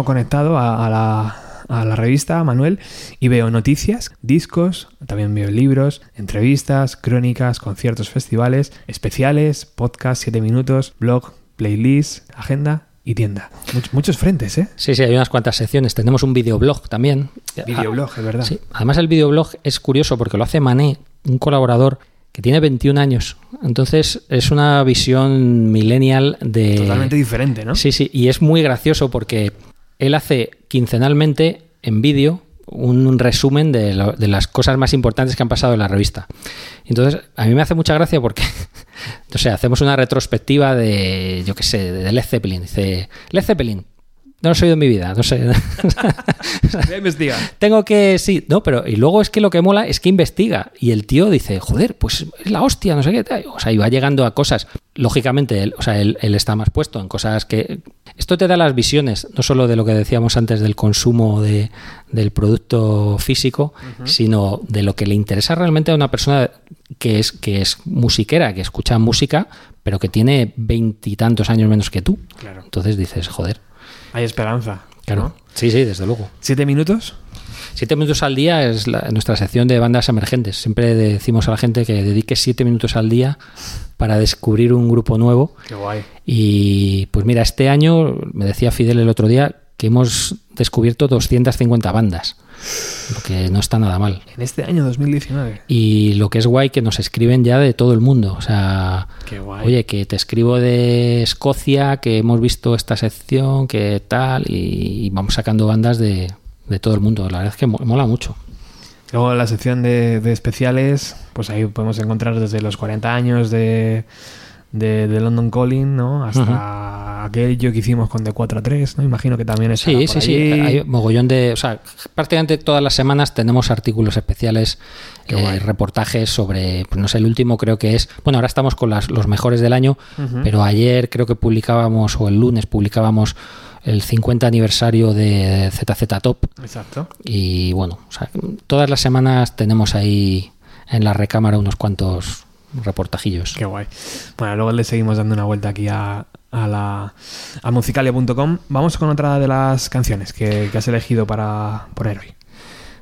Conectado a, a la, a la revista Manuel y veo noticias, discos, también veo libros, entrevistas, crónicas, conciertos, festivales, especiales, podcast, 7 minutos, blog, playlist, agenda y tienda. Much- muchos frentes, ¿eh? Sí, sí, hay unas cuantas secciones. Tenemos un videoblog también. Videoblog, es verdad. Sí. Además, el videoblog es curioso porque lo hace Mané, un colaborador que tiene 21 años. Entonces, es una visión millennial de. Totalmente diferente, ¿no? Sí, sí, y es muy gracioso porque él hace quincenalmente en vídeo un resumen de, lo- de las cosas más importantes que han pasado en la revista. Entonces, a mí me hace mucha gracia porque, [laughs] no sé, hacemos una retrospectiva de, yo qué sé, de Led Zeppelin. Dice, Led Zeppelin, no lo he oído en mi vida, no sé. Voy a investigar. [laughs] Tengo que, sí, no, pero y luego es que lo que mola es que investiga y el tío dice, joder, pues es la hostia, no sé qué, o sea, y va llegando a cosas, lógicamente, él, o sea, él, él está más puesto en cosas que... Esto te da las visiones, no solo de lo que decíamos antes del consumo de, del producto físico, sino de lo que le interesa realmente a una persona que es, que es musiquera, que escucha música, pero que tiene veintitantos años menos que tú. Claro. Entonces dices, joder, Hay esperanza. claro. ¿no? Sí, sí, desde luego. ¿Siete minutos? Siete minutos al día es la- nuestra sección de bandas emergentes. Siempre decimos a la gente que dedique siete minutos al día para descubrir un grupo nuevo. Qué guay. Y pues mira, este año, me decía Fidel el otro día, que hemos descubierto 250 bandas, lo que no está nada mal. En este año 2019. Y lo que es guay, que nos escriben ya de todo el mundo. O sea, Qué guay. oye, que te escribo de Escocia, que hemos visto esta sección, que tal, y vamos sacando bandas de, de todo el mundo. La verdad es que mo- mola mucho. Luego la sección de, de especiales, pues ahí podemos encontrar desde los 40 años de, de, de London Calling, ¿no? Hasta aquello que hicimos con de 4 a 3, ¿no? Imagino que también está Sí, sí, sí. Hay mogollón de. O sea, prácticamente todas las semanas tenemos artículos especiales, eh, reportajes sobre. Pues no sé, el último creo que es. Bueno, ahora estamos con las, los mejores del año, pero ayer creo que publicábamos, o el lunes publicábamos el 50 aniversario de ZZ Top. Exacto. Y bueno, o sea, todas las semanas tenemos ahí en la recámara unos cuantos reportajillos. Qué guay. Bueno, luego le seguimos dando una vuelta aquí a, a la a musicalia.com. Vamos con otra de las canciones que, que has elegido para poner hoy.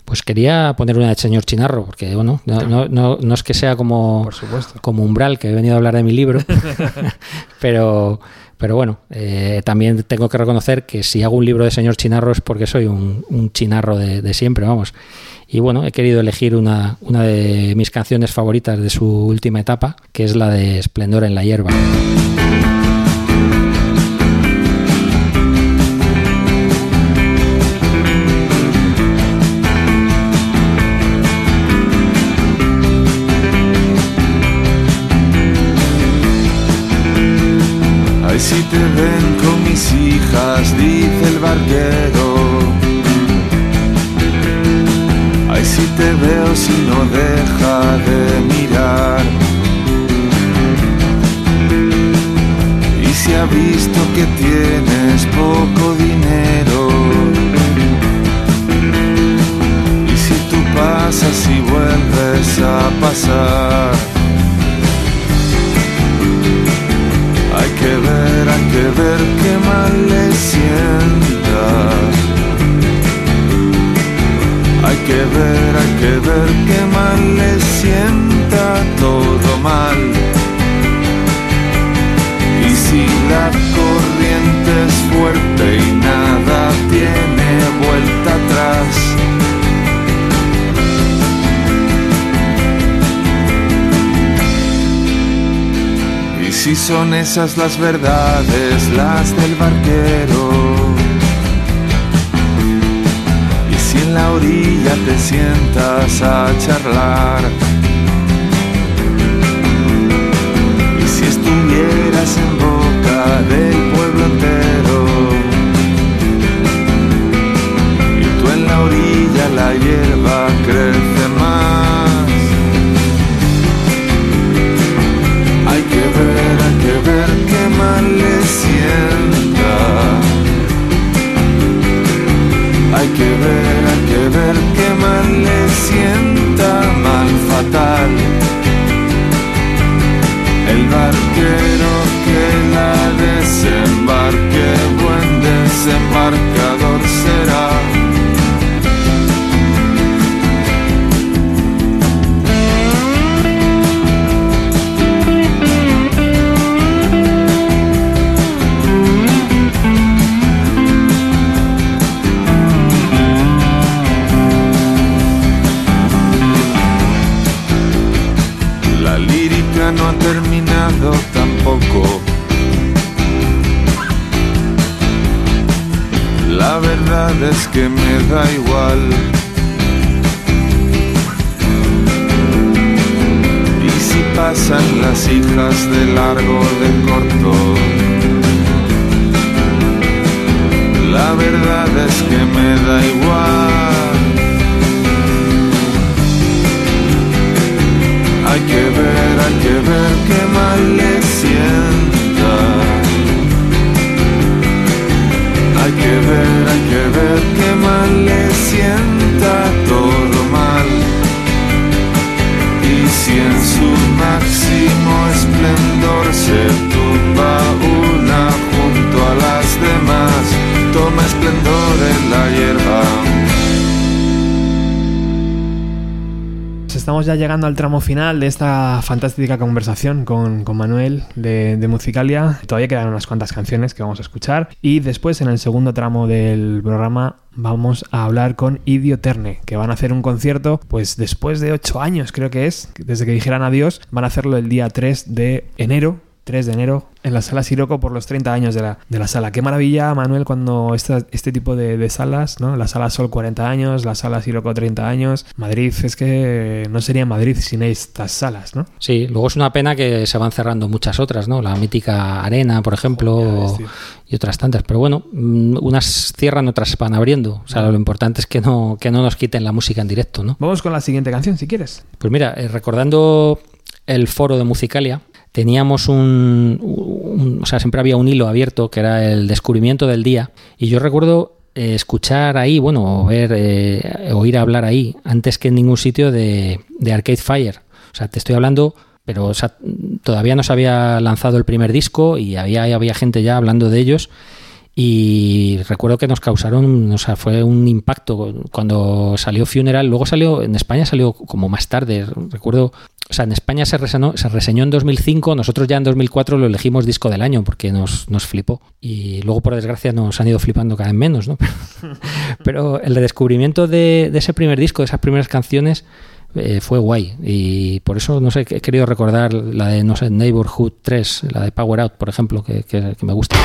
Pues quería poner una de señor Chinarro, porque bueno, no, no, no, no es que sea como, Por supuesto. como umbral, que he venido a hablar de mi libro, [laughs] [laughs] pero, pero bueno, eh, también tengo que reconocer que si hago un libro de señor Chinarro es porque soy un, un chinarro de, de siempre, vamos. Y bueno, he querido elegir una, una de mis canciones favoritas de su última etapa, que es la de Esplendor en la hierba. Ay, si te ven con mis hijas, dice el barquero. Ay, si te veo si no deja de mirar. Y si ha visto que tienes poco dinero. Y si tú pasas y vuelves a pasar. Hay que ver qué mal le sienta. Hay que ver, hay que ver qué mal le sienta todo mal. Y si la corriente es fuerte y son esas las verdades, las del barquero. Y si en la orilla te sientas a charlar. Y si estuvieras en boca del pueblo entero. Y tú en la orilla la hierba crece mal. Hay que ver, hay que ver qué mal le sienta, mal fatal. El barquero que la desembarque, buen desembarcador tampoco. La verdad es que me da igual. Y si pasan las hijas de largo o de corto. La verdad es que me da igual. Hay que ver, hay que ver qué mal le sienta. Hay que ver, hay que ver qué mal le sienta todo mal. Y si en su máximo esplendor se tumba una junto a las demás, toma esplendor en la hierba. Estamos ya llegando al tramo final de esta fantástica conversación con, con Manuel de, Musicalia. Todavía quedan unas cuantas canciones que vamos a escuchar. Y después, en el segundo tramo del programa, vamos a hablar con Idioterne, que van a hacer un concierto, pues después de ocho años, creo que es, desde que dijeran adiós, van a hacerlo el día 3 de enero. 3 de enero en la sala Siroco por los 30 años de la, de la sala. Qué maravilla, Manuel, cuando esta- este tipo de, de salas, ¿no? La sala Sol 40 años, la sala Siroco 30 años. Madrid es que no sería Madrid sin estas salas, ¿no? Sí, luego es una pena que se van cerrando muchas otras, ¿no? La mítica Arena, por ejemplo, y otras tantas. Pero bueno, mm, unas cierran, otras se van abriendo. O sea, lo importante es que no, que no nos quiten la música en directo, ¿no? Vamos con la siguiente canción, si quieres. Pues mira, eh, recordando el foro de Musicalia, teníamos un, O sea, siempre había un hilo abierto que era el descubrimiento del día. Y yo recuerdo eh, escuchar ahí, bueno, ver, eh, oír hablar ahí, antes que en ningún sitio de, de Arcade Fire. O sea, te estoy hablando. Pero todavía no se había lanzado el primer disco y había, había gente ya hablando de ellos. Y recuerdo que nos causaron, o sea, fue un impacto cuando salió Funeral. Luego salió, en España salió como más tarde. Recuerdo, o sea, en España se reseñó, se reseñó en 2005, nosotros ya en 2004 lo elegimos disco del año porque nos, nos flipó. Y luego, por desgracia, nos han ido flipando cada vez menos, ¿no? [laughs] Pero el redescubrimiento de, de ese primer disco, de esas primeras canciones, eh, fue guay. Y por eso, no sé, he querido recordar la de, no sé, Neighborhood 3, la de Power Out, por ejemplo, que, que- que me gusta.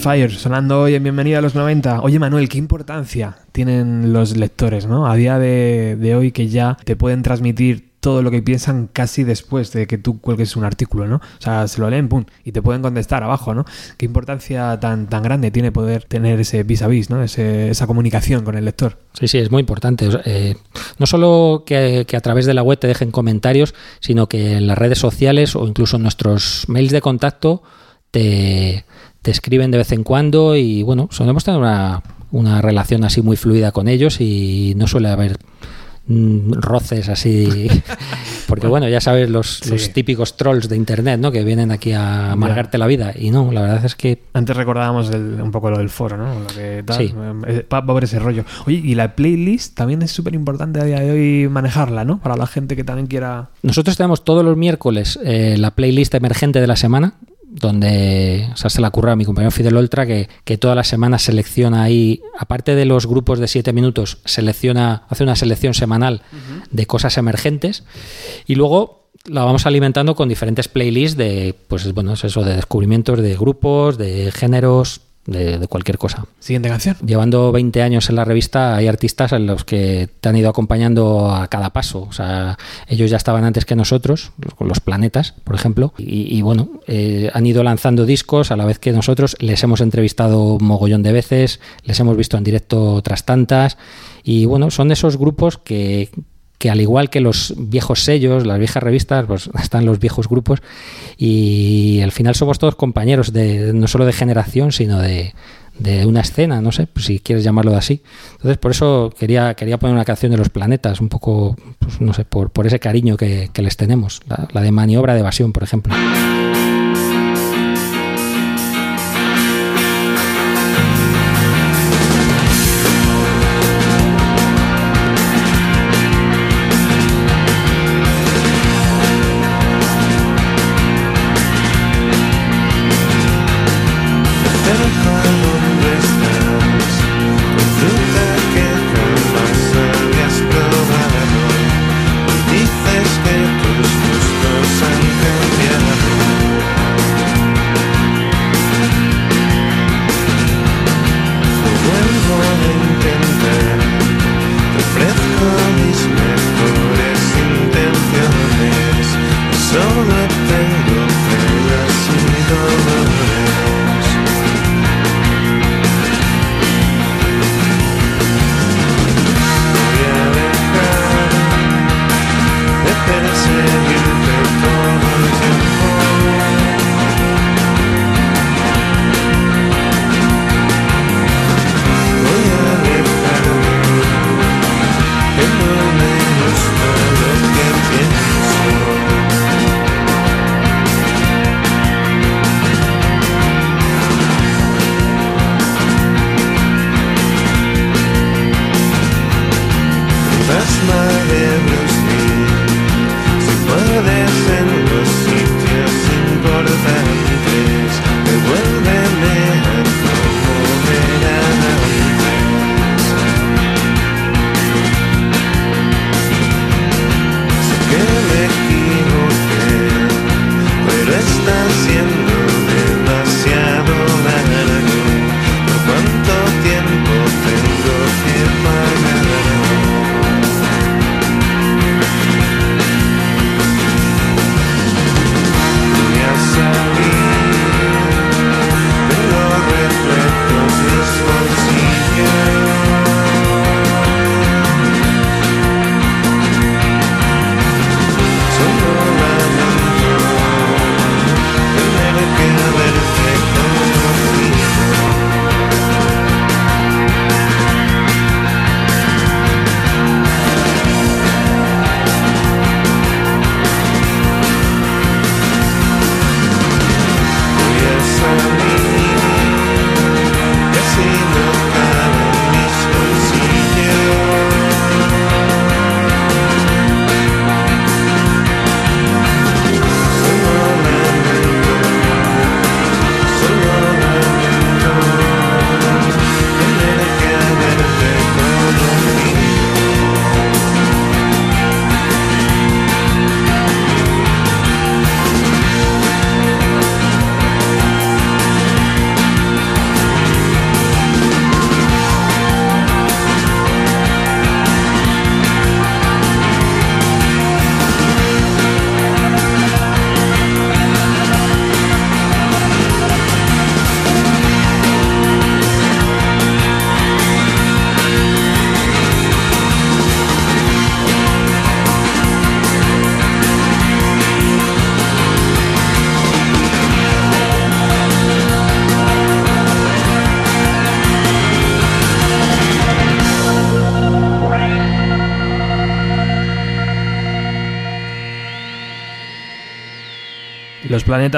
Fire sonando hoy en Bienvenida a los 90. Oye Manuel, ¿qué importancia tienen los lectores, ¿no? A día de, hoy que ya te pueden transmitir todo lo que piensan casi después de que tú cuelgues un artículo, ¿no? O sea, se lo leen, pum, y te pueden contestar abajo, ¿no? Qué importancia tan, tan grande tiene poder tener ese vis a vis, ¿no? Ese- esa comunicación con el lector. Sí, sí, es muy importante. Eh, no solo que, que a través de la web te dejen comentarios, sino que en las redes sociales o incluso en nuestros mails de contacto te, te escriben de vez en cuando y bueno, solemos tener una, una relación así muy fluida con ellos y no suele haber mm, roces así [laughs] porque bueno ya sabes los, Sí. los típicos trolls de internet ¿no? que vienen aquí a amargarte la vida y no la verdad es que Antes recordábamos el- un poco lo del foro, ¿no? Lo que tal, Sí. eh, va va por ese rollo. Oye, y la playlist también es súper importante a día de hoy manejarla, ¿no? Para la gente que también quiera... Nosotros tenemos todos los miércoles eh, la playlist emergente de la semana, donde o sea, se la ocurrió a mi compañero Fidel Oltra, que, que todas las semanas selecciona ahí, aparte de los grupos de 7 minutos, selecciona, hace una selección semanal de cosas emergentes y luego la vamos alimentando con diferentes playlists de, pues bueno, es eso, de descubrimientos de grupos, de géneros, de, de cualquier cosa. Siguiente canción. Llevando 20 años en la revista, hay artistas en los que te han ido acompañando a cada paso. O sea, ellos ya estaban antes que nosotros, con los planetas, por ejemplo. Y, y bueno, eh, han ido lanzando discos a la vez que nosotros. Les hemos entrevistado mogollón de veces, les hemos visto en directo otras tantas. Y bueno, son esos grupos que que al igual que los viejos sellos, las viejas revistas, pues [laughs] están los viejos grupos y al final somos todos compañeros de no solo de generación, sino de, de una escena, no sé, pues si quieres llamarlo de así. Entonces, por eso quería, quería poner una canción de los planetas, un poco, pues, no sé, por, por ese cariño que, que les tenemos. La, la de maniobra de evasión, por ejemplo.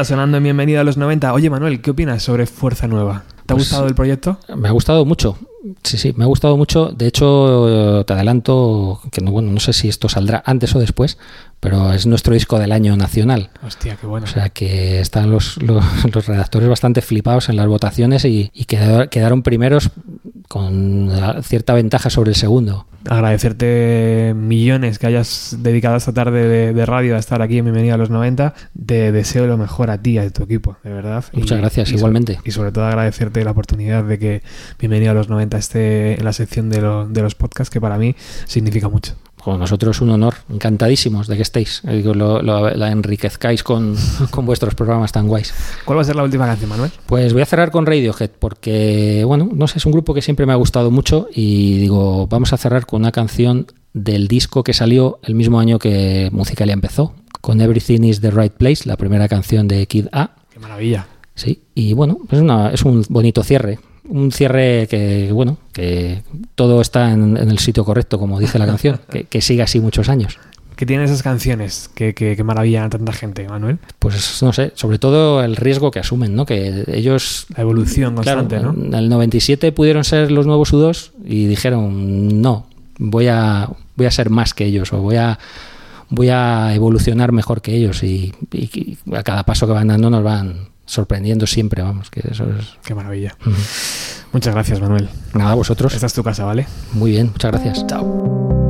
sonando en Bienvenida a los 90. Oye, Manuel, ¿qué opinas sobre Fuerza Nueva? ¿Te ha pues gustado el proyecto? Me ha gustado mucho. Sí, sí, me ha gustado mucho. De hecho, eh, te adelanto que no, bueno, no sé si esto saldrá antes o después, pero es nuestro disco del año nacional. Hostia, qué bueno. O sea, que están los, los, redactores bastante flipados en las votaciones y, quedaron primeros con cierta ventaja sobre el segundo. Agradecerte millones que hayas dedicado esta tarde de, de radio a estar aquí en Bienvenido a los 90. Te deseo lo mejor a ti y a tu equipo, de verdad. Muchas gracias, igualmente. y sobre todo agradecerte la oportunidad de que Bienvenido a los 90 esté en la sección de, lo- de los podcasts, que para mí significa mucho. Con nosotros un honor, encantadísimos de que estéis, eh, que lo, lo- la enriquezcáis con, [laughs] con vuestros programas tan guays. ¿Cuál va a ser la última canción, Manuel? Pues voy a cerrar con Radiohead porque, bueno, no sé, es un grupo que siempre me ha gustado mucho y digo, vamos a cerrar con una canción del disco que salió el mismo año que Musicalia empezó, con Everything is the Right Place, la primera canción de Kid A. Qué maravilla. Sí, y bueno, es, una, es un bonito cierre. Un cierre que, bueno, que todo está en, en el sitio correcto, como dice la [laughs] canción, que, que siga así muchos años. ¿Qué tienen esas canciones que, que, que maravillan a tanta gente, Manuel? Pues no sé, sobre todo el riesgo que asumen, ¿no? Que ellos La evolución Claro, constante, ¿no? En el 97 pudieron ser los nuevos U2 y dijeron, no, voy a, voy a ser más que ellos o voy a, voy a evolucionar mejor que ellos y, y- y a cada paso que van dando nos van sorprendiendo siempre, vamos, que eso es... Qué maravilla. Muchas gracias, Manuel. Nada, vosotros. Esta es tu casa, ¿vale? Muy bien, muchas gracias. Chao.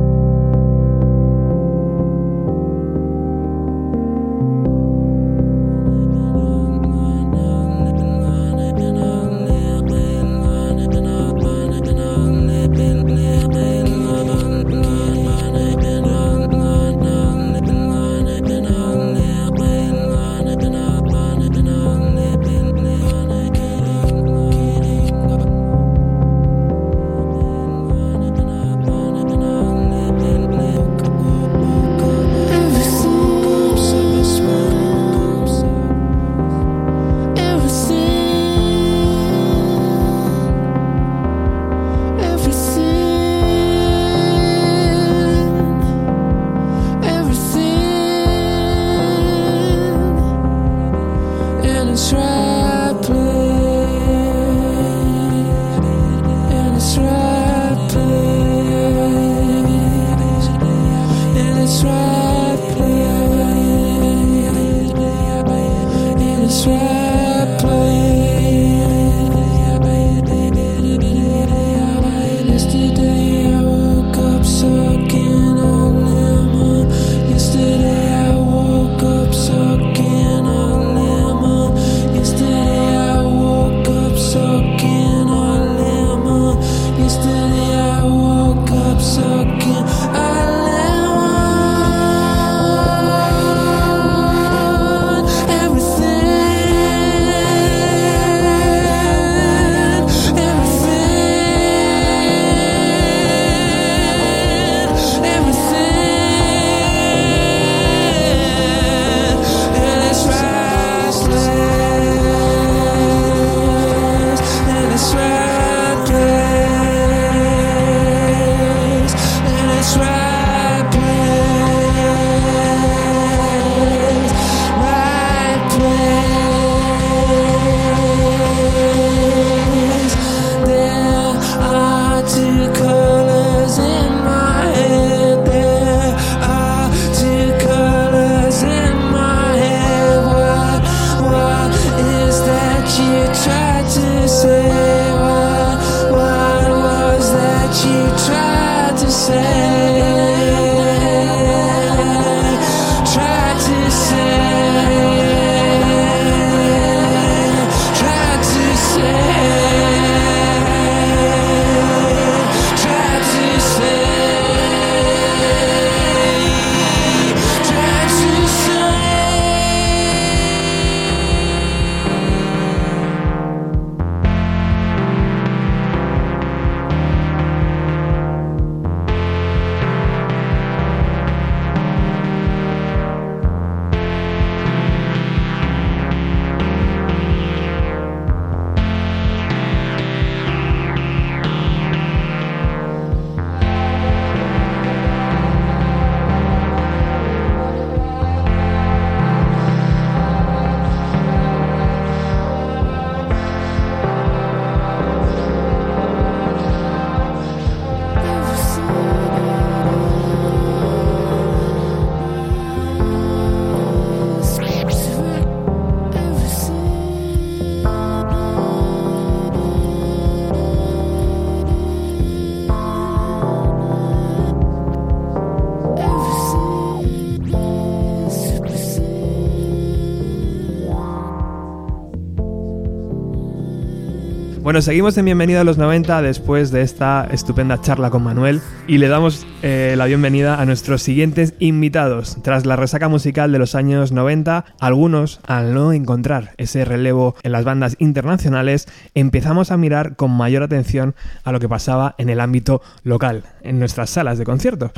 Bueno, seguimos en Bienvenida a los 90 después de esta estupenda charla con Manuel y le damos eh, la bienvenida a nuestros siguientes invitados. Tras la resaca musical de los años 90, algunos, al no encontrar ese relevo en las bandas internacionales, empezamos a mirar con mayor atención a lo que pasaba en el ámbito local, en nuestras salas de conciertos.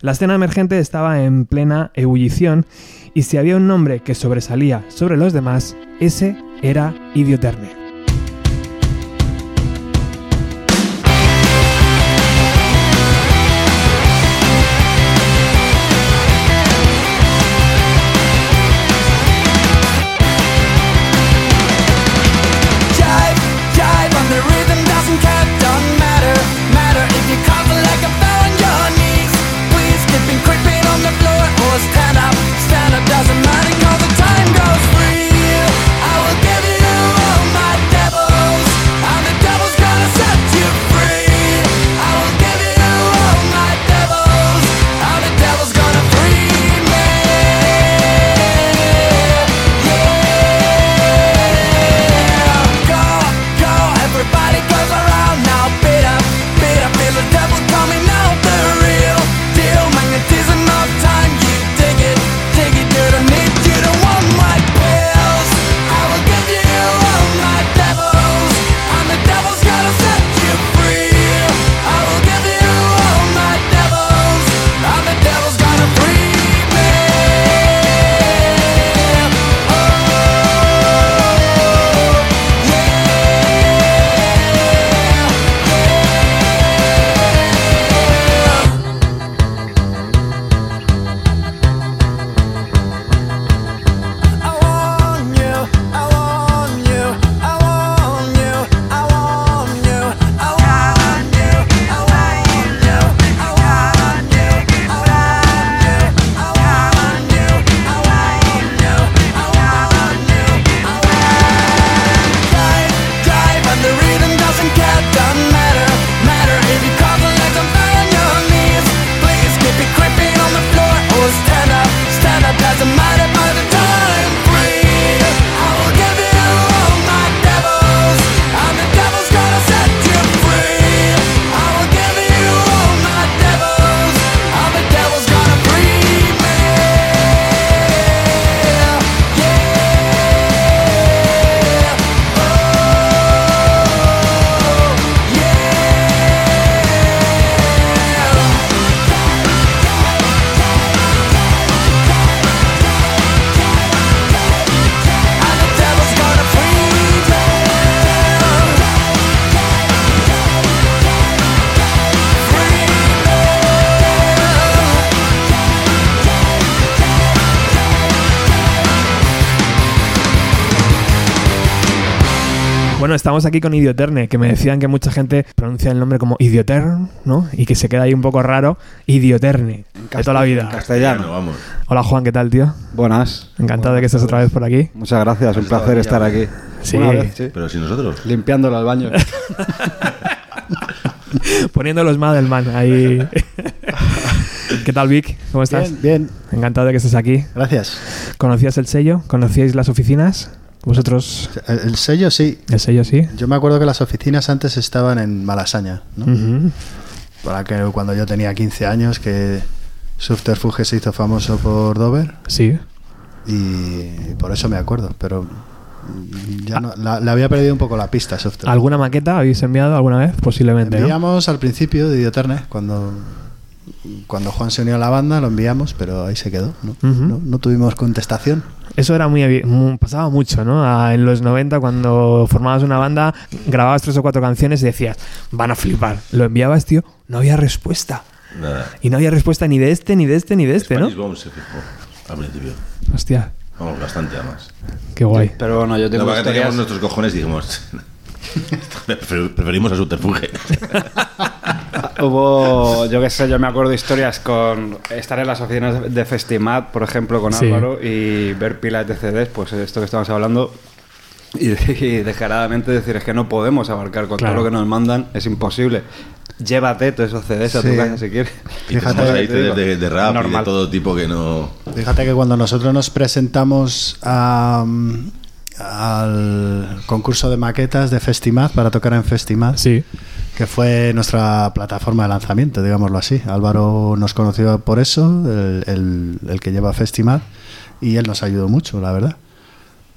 La escena emergente estaba en plena ebullición y si había un nombre que sobresalía sobre los demás, ese era Idioterne. Bueno, estamos aquí con Idioterne, que me decían que mucha gente pronuncia el nombre como Idiotern, ¿no? Y que se queda ahí un poco raro. Idioterne, de toda la vida. Castellano, vamos. Hola Juan, ¿qué tal, tío? Buenas. Encantado de que estés otra vez por aquí. Muchas gracias, un placer estar aquí. Sí. Una vez, sí. Pero si nosotros. Limpiándolo al baño. [laughs] Poniendo los Madelman ahí. [laughs] ¿Qué tal, Vic? ¿Cómo estás? Bien, bien. Encantado de que estés aquí. Gracias. ¿Conocías el sello? ¿Conocíais las oficinas? ¿Vosotros? El, el sello sí. El sello sí. Yo me acuerdo que las oficinas antes estaban en Malasaña, ¿no? Para que cuando yo tenía 15 años, que Subterfuge se hizo famoso por Dover. Sí. Y por eso me acuerdo, pero ya no, la- le había perdido un poco la pista a Subterfuge. ¿Alguna maqueta habéis enviado alguna vez? Posiblemente, ¿no? Enviamos al principio de Idioterne, cuando, cuando Juan se unió a la banda, lo enviamos, pero ahí se quedó. No, Ujú. no, no tuvimos contestación. Eso era muy, evi- mu- pasaba mucho, ¿no? A- en los 90 cuando formabas una banda, grababas tres o cuatro canciones y decías, van a flipar. Lo enviabas, tío, no había respuesta. Nada. Y no había respuesta ni de este, ni de este, ni de este, ¿no? Spanish Bomb se fijó al principio. Hostia, Vamos, bastante además. qué guay. Pero bueno, yo tengo No, historias... teníamos nuestros cojones y dijimos. [laughs] prefer- [laughs] Preferimos a Subterfuge. [laughs] Hubo, yo qué sé, yo me acuerdo historias con estar en las oficinas de- Festimat, por ejemplo, con Sí. Álvaro y ver pilas de CDs, pues esto que estamos hablando, y, [laughs] y descaradamente decir es que no podemos abarcar con Claro. todo lo que nos mandan, es imposible. Llévate todos esos CDs a tu Sí. casa si quieres. Y tenemos ahí CDs de, de rap y de normal. todo tipo que no. Fíjate que cuando nosotros nos presentamos a, mm, al concurso de maquetas de Festimad para tocar en Festimad. Sí. Que fue nuestra plataforma de lanzamiento, digámoslo así. Álvaro nos conoció por eso, el, el- el que lleva Festimad, y él nos ayudó mucho, la verdad.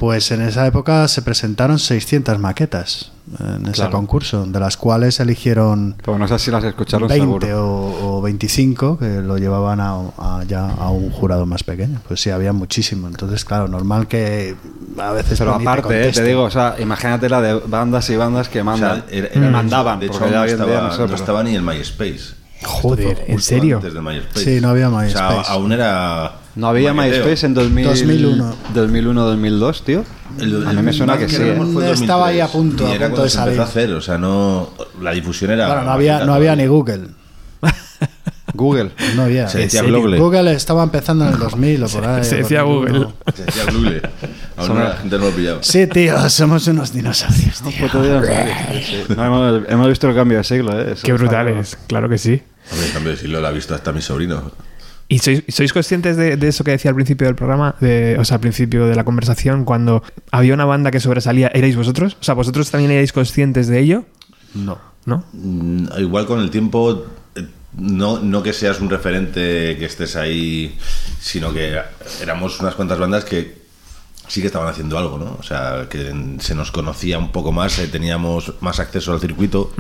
Pues en esa época se presentaron 600 maquetas en ese Claro. concurso, de las cuales eligieron Pues no sé si las escucharon 20 seguro. o, o 25 que lo llevaban a, a ya a un jurado más pequeño. Pues sí, había muchísimo. Entonces, claro, normal que a veces Pero te aparte, eh, te conteste. digo, o sea, imagínate la de bandas y bandas que mandan. O sea, era- era- mandaban, de hecho, no estaba, no estaba ni el MySpace. Joder, ¿en serio? Antes de MySpace. Sí, no había O sea, MySpace. aún era. No había maqueteo. MySpace en 2000, 2001. 2001, 2002, tío. El- a mí me suena más que sí. ¿eh? Estaba ahí a 2003, punto, y a punto cuando de se empezó a hacer, o sea, no. La difusión era. Bueno, no había, no había ni Google. [laughs] Google. No había. Se decía. Google. Google estaba empezando en el 2000 o por ahí. se decía 2001. Google. Se decía Google. Aún no, la gente no lo pillaba. Sí, tío, somos unos dinosaurios, tío. No, hemos, hemos visto el cambio de siglo, ¿eh? Eso Qué está brutales, claro que sí. Hombre, en cambio, si lo ha visto hasta mi sobrino. ¿Y sois, sois conscientes de, de eso que decía al principio del programa? De, o sea, al principio de la conversación, cuando había una banda que sobresalía, ¿erais vosotros? O sea, ¿vosotros también erais conscientes de ello? No. ¿No? Mm, Igual con el tiempo, eh, no, no que seas un referente que estés ahí, sino que éramos unas cuantas bandas que sí que estaban haciendo algo, ¿no? O sea, que se nos conocía un poco más, eh, teníamos más acceso al circuito.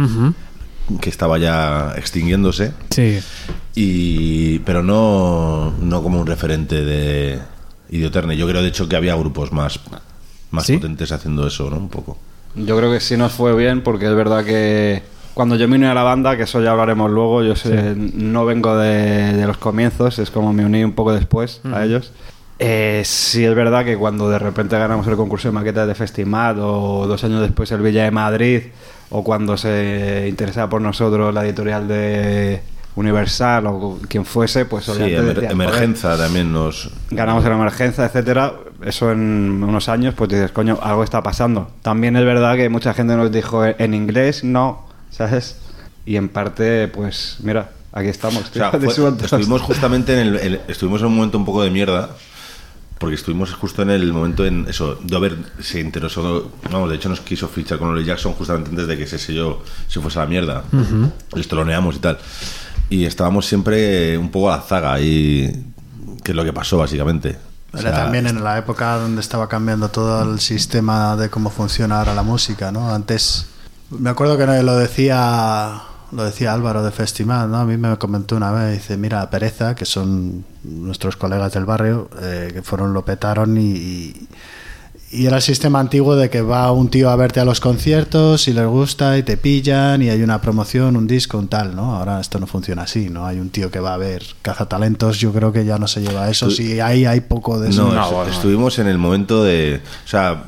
Que estaba ya extinguiéndose, Sí. y, pero no, no como un referente de Idioterne. Yo creo, de hecho, que había grupos más, más ¿Sí? potentes haciendo eso, ¿no? Un poco. Yo creo que sí nos fue bien porque es verdad que cuando yo me uní a la banda, que eso ya hablaremos luego, yo sé, no vengo de, de los comienzos, es como me uní un poco después a ellos. Eh, sí es verdad que cuando de repente ganamos el concurso de maquetas de Festimad o dos años después el Villa de Madrid o cuando se interesaba por nosotros la editorial de Universal o quien fuese, pues Sí, Emer- decían, "Joder, Emergenza también nos... ganamos en la emergencia, etcétera, eso en unos años, pues dices, coño, algo está pasando. También es verdad que mucha gente nos dijo en inglés, no, ¿sabes? Y en parte, pues, mira, aquí estamos. O sea, [laughs] fue- estuvimos [laughs] justamente en el, el- estuvimos en un momento un poco de mierda porque estuvimos justo en el momento en eso Dover se interesó vamos de hecho nos quiso fichar con Oli Jackson justamente antes de que ese sello se fuese a la mierda Ujú. les toloneamos y tal y estábamos siempre un poco a la zaga y que es lo que pasó básicamente O Era sea, también en la época donde estaba cambiando todo el sistema de cómo funciona ahora la música, ¿no? Antes, me acuerdo que lo decía lo decía Álvaro de Festival, ¿no? A mí me comentó una vez, dice, mira, Pereza, que son nuestros colegas del barrio, eh, que fueron, lo petaron y, y, y era el sistema antiguo de que va un tío a verte a los conciertos y les gusta y te pillan y hay una promoción, un disco, un tal, ¿no? Ahora esto no funciona así, ¿no? Hay un tío que va a ver cazatalentos, yo creo que ya no se lleva eso, si ahí hay poco de eso. No, es- estuvimos en el momento de. O sea,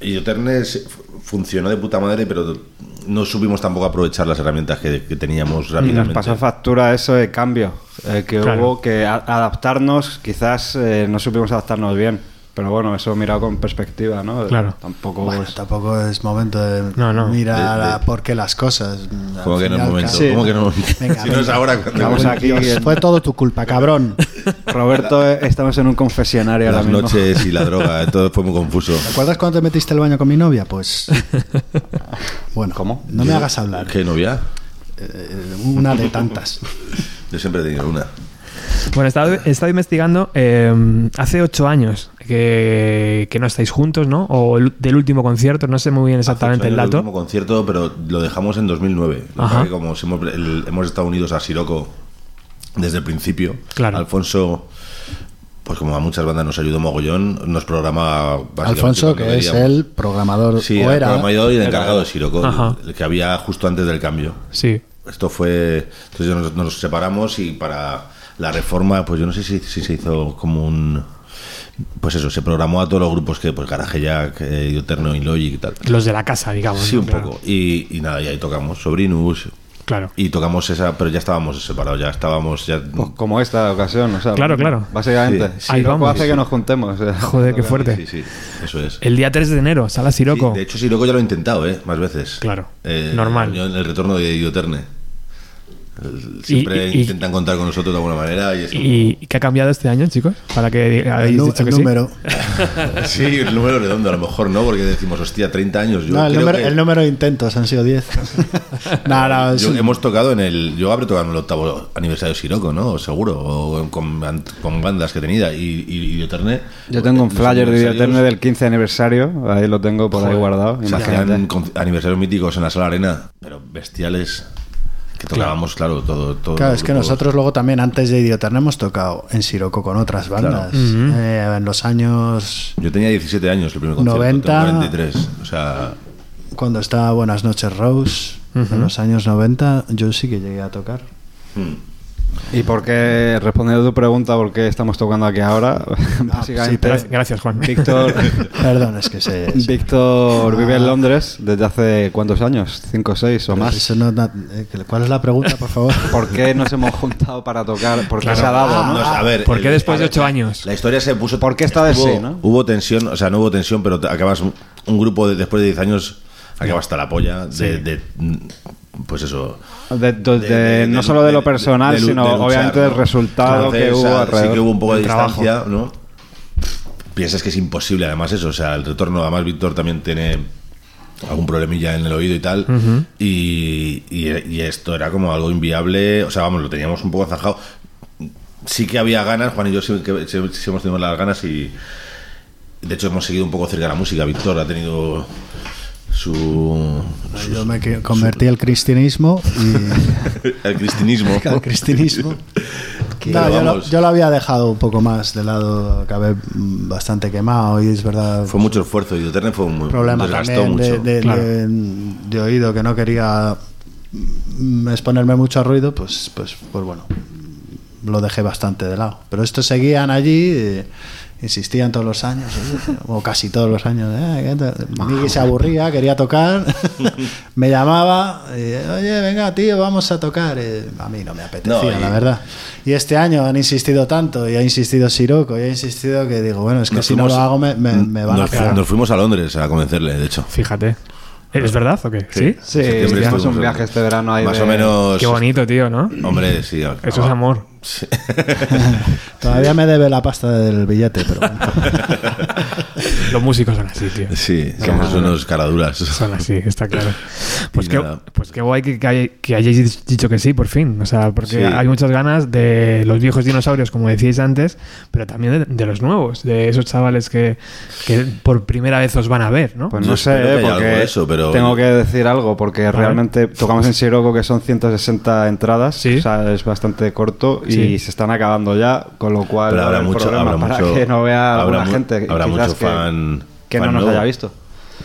Idioterne se- funcionó de puta madre, pero no supimos tampoco aprovechar las herramientas que, que teníamos Y nos rápidamente. pasó factura eso de cambio, eh, que Claro. hubo que a- adaptarnos, quizás eh, no supimos adaptarnos bien, pero bueno, eso mirado con perspectiva, ¿no? Claro. Tampoco Bueno, es... tampoco es momento de No, no. mirar De- de- a por qué las cosas. ¿Cómo que no es momento? ¿Cómo que no? Venga, [laughs] Si no es ahora, cuando- Estamos aquí en- Fue todo tu culpa, cabrón. [laughs] Roberto, eh, estamos en un confesionario Las ahora mismo. noches y la [laughs] droga, eh, todo fue muy confuso. ¿Te acuerdas cuando te metiste al baño con mi novia? Pues. Bueno, ¿Cómo? No me hagas hablar. ¿Qué novia? Eh, una de tantas. Yo siempre he tenido una. Bueno, he estado, he estado investigando. eh, hace ocho años que, que no estáis juntos, ¿no? O el- del último concierto, no sé muy bien exactamente el dato. último concierto, pero lo dejamos en 2009. Lo que Ajá. como hemos, el- hemos estado unidos a Siroco desde el principio, Claro. Alfonso, pues como a muchas bandas nos ayudó mogollón, nos programa básicamente Alfonso, que es el programador. Sí, o el era. programador y el Era. encargado de Siroco, Ajá. el que había justo antes del cambio. Sí. Esto fue. Entonces nos, nos separamos y para la reforma, pues yo no sé si, si se hizo como un. Pues eso, se programó a todos los grupos que, pues Garaje Jack, eh, Ioterno y Logic y tal. Los de la casa, digamos. Sí, ¿no? un Claro. poco. Y, y nada, y ahí tocamos Sobrinus. Claro. Y tocamos esa, pero ya estábamos separados, ya estábamos. Ya, Pues como esta ocasión, o sea, Claro, claro. Básicamente, Sí. sí, Ahí Siroco vamos. hace que nos juntemos. o sea. Joder, qué fuerte. Sí, sí, eso es. El día 3 de enero, Sala Siroco. Sí, de hecho, Siroco ya lo he intentado, ¿eh? Más veces. Claro. Eh, Normal. yo En el retorno de Ioterne. Siempre Y- y- intentan contar con nosotros de alguna manera. Y es ¿Y qué ha cambiado este año, chicos? Para que habéis dicho que el sí. número. [laughs] sí, el número redondo, a lo mejor no, porque decimos, hostia, 30 años. Yo no, el creo número, que- el número de intentos han sido 10. [laughs] no, no, Yo- un- hemos tocado en el. Yo habré tocado en el octavo aniversario de Siroco, ¿no? Seguro. O con, con bandas que tenía. Y, y, y Eterne, Yo tengo un flyer de Eterne del 15 aniversario, ahí lo tengo por ahí Joder, guardado. se Imagínate. hacían con- aniversarios míticos en la sala arena, pero bestiales. Tocábamos, claro, todo. todo Claro, es que grupos. nosotros luego también antes de Idioterna hemos tocado en Siroco con otras bandas. Claro. Ujú. Eh, en los años Yo tenía 17 años el primer concierto. 90. tengo 43. O sea. cuando estaba Buenas noches Rose, Ujú. en los años 90, yo sí que llegué a tocar. hmm. ¿Y por qué, respondiendo a tu pregunta, por qué estamos tocando aquí ahora? Básicamente, Gracias, gracias, Juan. Víctor, [laughs] Perdón, es que se... se- Víctor vive en Londres desde hace cuántos años, cinco, seis o pero más. eso no- na- eh, ¿Cuál es la pregunta, por favor? [laughs] ¿Por qué nos hemos juntado para tocar? ¿Por qué Claro. se ha dado? Ah, ¿no? No, a ver, ¿Por qué después de a ver, ocho la- años? La historia se puso. ¿Por qué vez hubo, sí, no? Hubo tensión, o sea, no hubo tensión, pero te- acabas un, grupo de, después de 10 años, acaba hasta la polla de. de- pues eso. De- de- de- de- de- no solo de, lo personal, sino de luchar, obviamente ¿no? del resultado Entonces, que o hubo sea, alrededor. Sí que hubo un poco de trabajo. distancia, ¿no? Piensas que es imposible, además, eso. O sea, el retorno, además, Víctor también tiene algún problemilla en el oído y tal. Y, y- y esto era como algo inviable. O sea, vamos, lo teníamos un poco zanjado. Sí que había ganas, Juan y yo sí, que, sí- sí hemos tenido las ganas y. De hecho, hemos seguido un poco cerca de la música. Víctor ha tenido su. su- Yo me convertí al cristianismo y... el [laughs] cristianismo. al cristianismo. [laughs] [laughs] No, yo, lo, vamos. yo lo había dejado un poco más de lado, acabé mm, bastante quemado y es verdad. Fue mucho esfuerzo y Eterne fue muy. problema desgastó también de, mucho. de- Claro. de- de oído que no quería mm, exponerme mucho a ruido, pues, pues, pues bueno, lo dejé bastante de lado. Pero estos seguían allí, eh, insistían todos los años, o casi todos los años. eh. Miguel se aburría, quería tocar, [laughs] me llamaba, y, oye, venga, tío, vamos a tocar. Eh, a mí no me apetecía, No, y- la verdad. Y este año han insistido tanto, y ha insistido Siroco, y ha insistido que digo, bueno, es que Nos si no fuimos- lo hago me, me, me van nos, a pegar. nos fuimos a Londres a convencerle, de hecho. Fíjate. ¿Es verdad o qué? ¿Sí? Sí, hicimos estuvimos un viaje este verano ahí Más de- o menos. Qué bonito, tío, ¿no? Hombre, sí. Eso es amor. Sí. [laughs] Todavía me debe la pasta del billete, pero bueno. [laughs] Los músicos son así, tío. Sí, somos unos caraduras. Son así, está claro. [laughs] Pues qué, pues qué guay que, que, hay- que hayáis dicho que sí, por fin. O sea, porque Sí. hay muchas ganas de los viejos dinosaurios, como decíais antes, pero también de, de los nuevos, de esos chavales que, que por primera vez os van a ver, ¿no? Pues Yo no sé, eh, porque algo de eso, pero- tengo que decir algo, porque realmente tocamos en Siroco que son 160 entradas, Sí. o sea, es bastante corto y Sí. se están acabando ya, con lo cual Pero habrá mucho, habrá para mucho, que no vea habrá alguna mu- gente habrá quizás mucho que, fan que fan no nos nuevo. haya visto.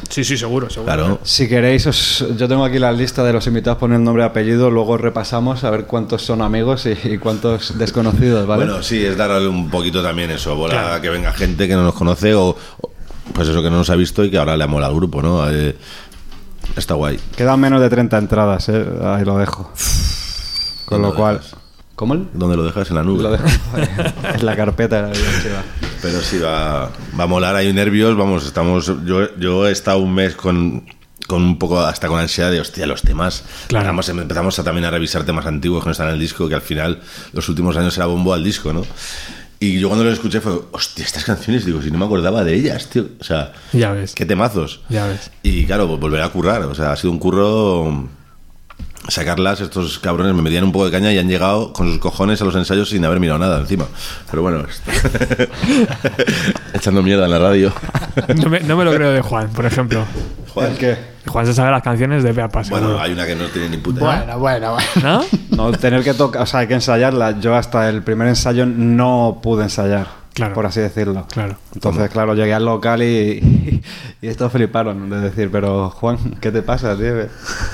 Sí, sí, seguro, seguro. Claro. Si queréis, os- yo tengo aquí la lista de los invitados, poner el nombre y apellido, luego repasamos a ver cuántos son amigos y, y cuántos [laughs] desconocidos, ¿vale? Bueno, sí, es darle un poquito también eso, bola, Claro. que venga gente que no nos conoce o, o, pues eso que no nos ha visto y que ahora le mola al grupo, ¿no? Eh, está guay. Quedan menos de 30 entradas, ¿eh? ahí lo dejo. Con ¿Dónde lo lo cual... dejas? ¿Cómo? ¿Dónde lo dejas? En la nube. Lo dejo [laughs] en la carpeta la. Pero sí, va, va a molar, hay nervios, vamos, estamos... Yo, yo he estado un mes con, con un poco, hasta con ansiedad de, hostia, los temas. Claro. Vamos, empezamos a, también a revisar temas antiguos que no están en el disco, que al final, los últimos años era bombo al disco, ¿no? Y yo cuando lo escuché fue, hostia, estas canciones, digo, si no me acordaba de ellas, tío. O sea, Ya ves. qué temazos. Ya ves. Y claro, pues volver a currar. O sea, ha sido un curro sacarlas. Estos cabrones me metían un poco de caña y han llegado con sus cojones a los ensayos sin haber mirado nada encima. Pero bueno, [laughs] echando mierda en la radio. [laughs] No me, no me lo creo de Juan, por ejemplo. Juan, Juan se sabe las canciones de Peapa, Bueno, seguro. hay una que no tiene ni puta idea. Bueno, bueno, ¿No? [laughs] No, tener que tocar, o sea, hay que ensayarla. Yo hasta el primer ensayo no pude ensayar, Claro. por así decirlo. Claro. Entonces, claro, llegué al local y, y, estos fliparon de decir, pero Juan, ¿qué te pasa, tío?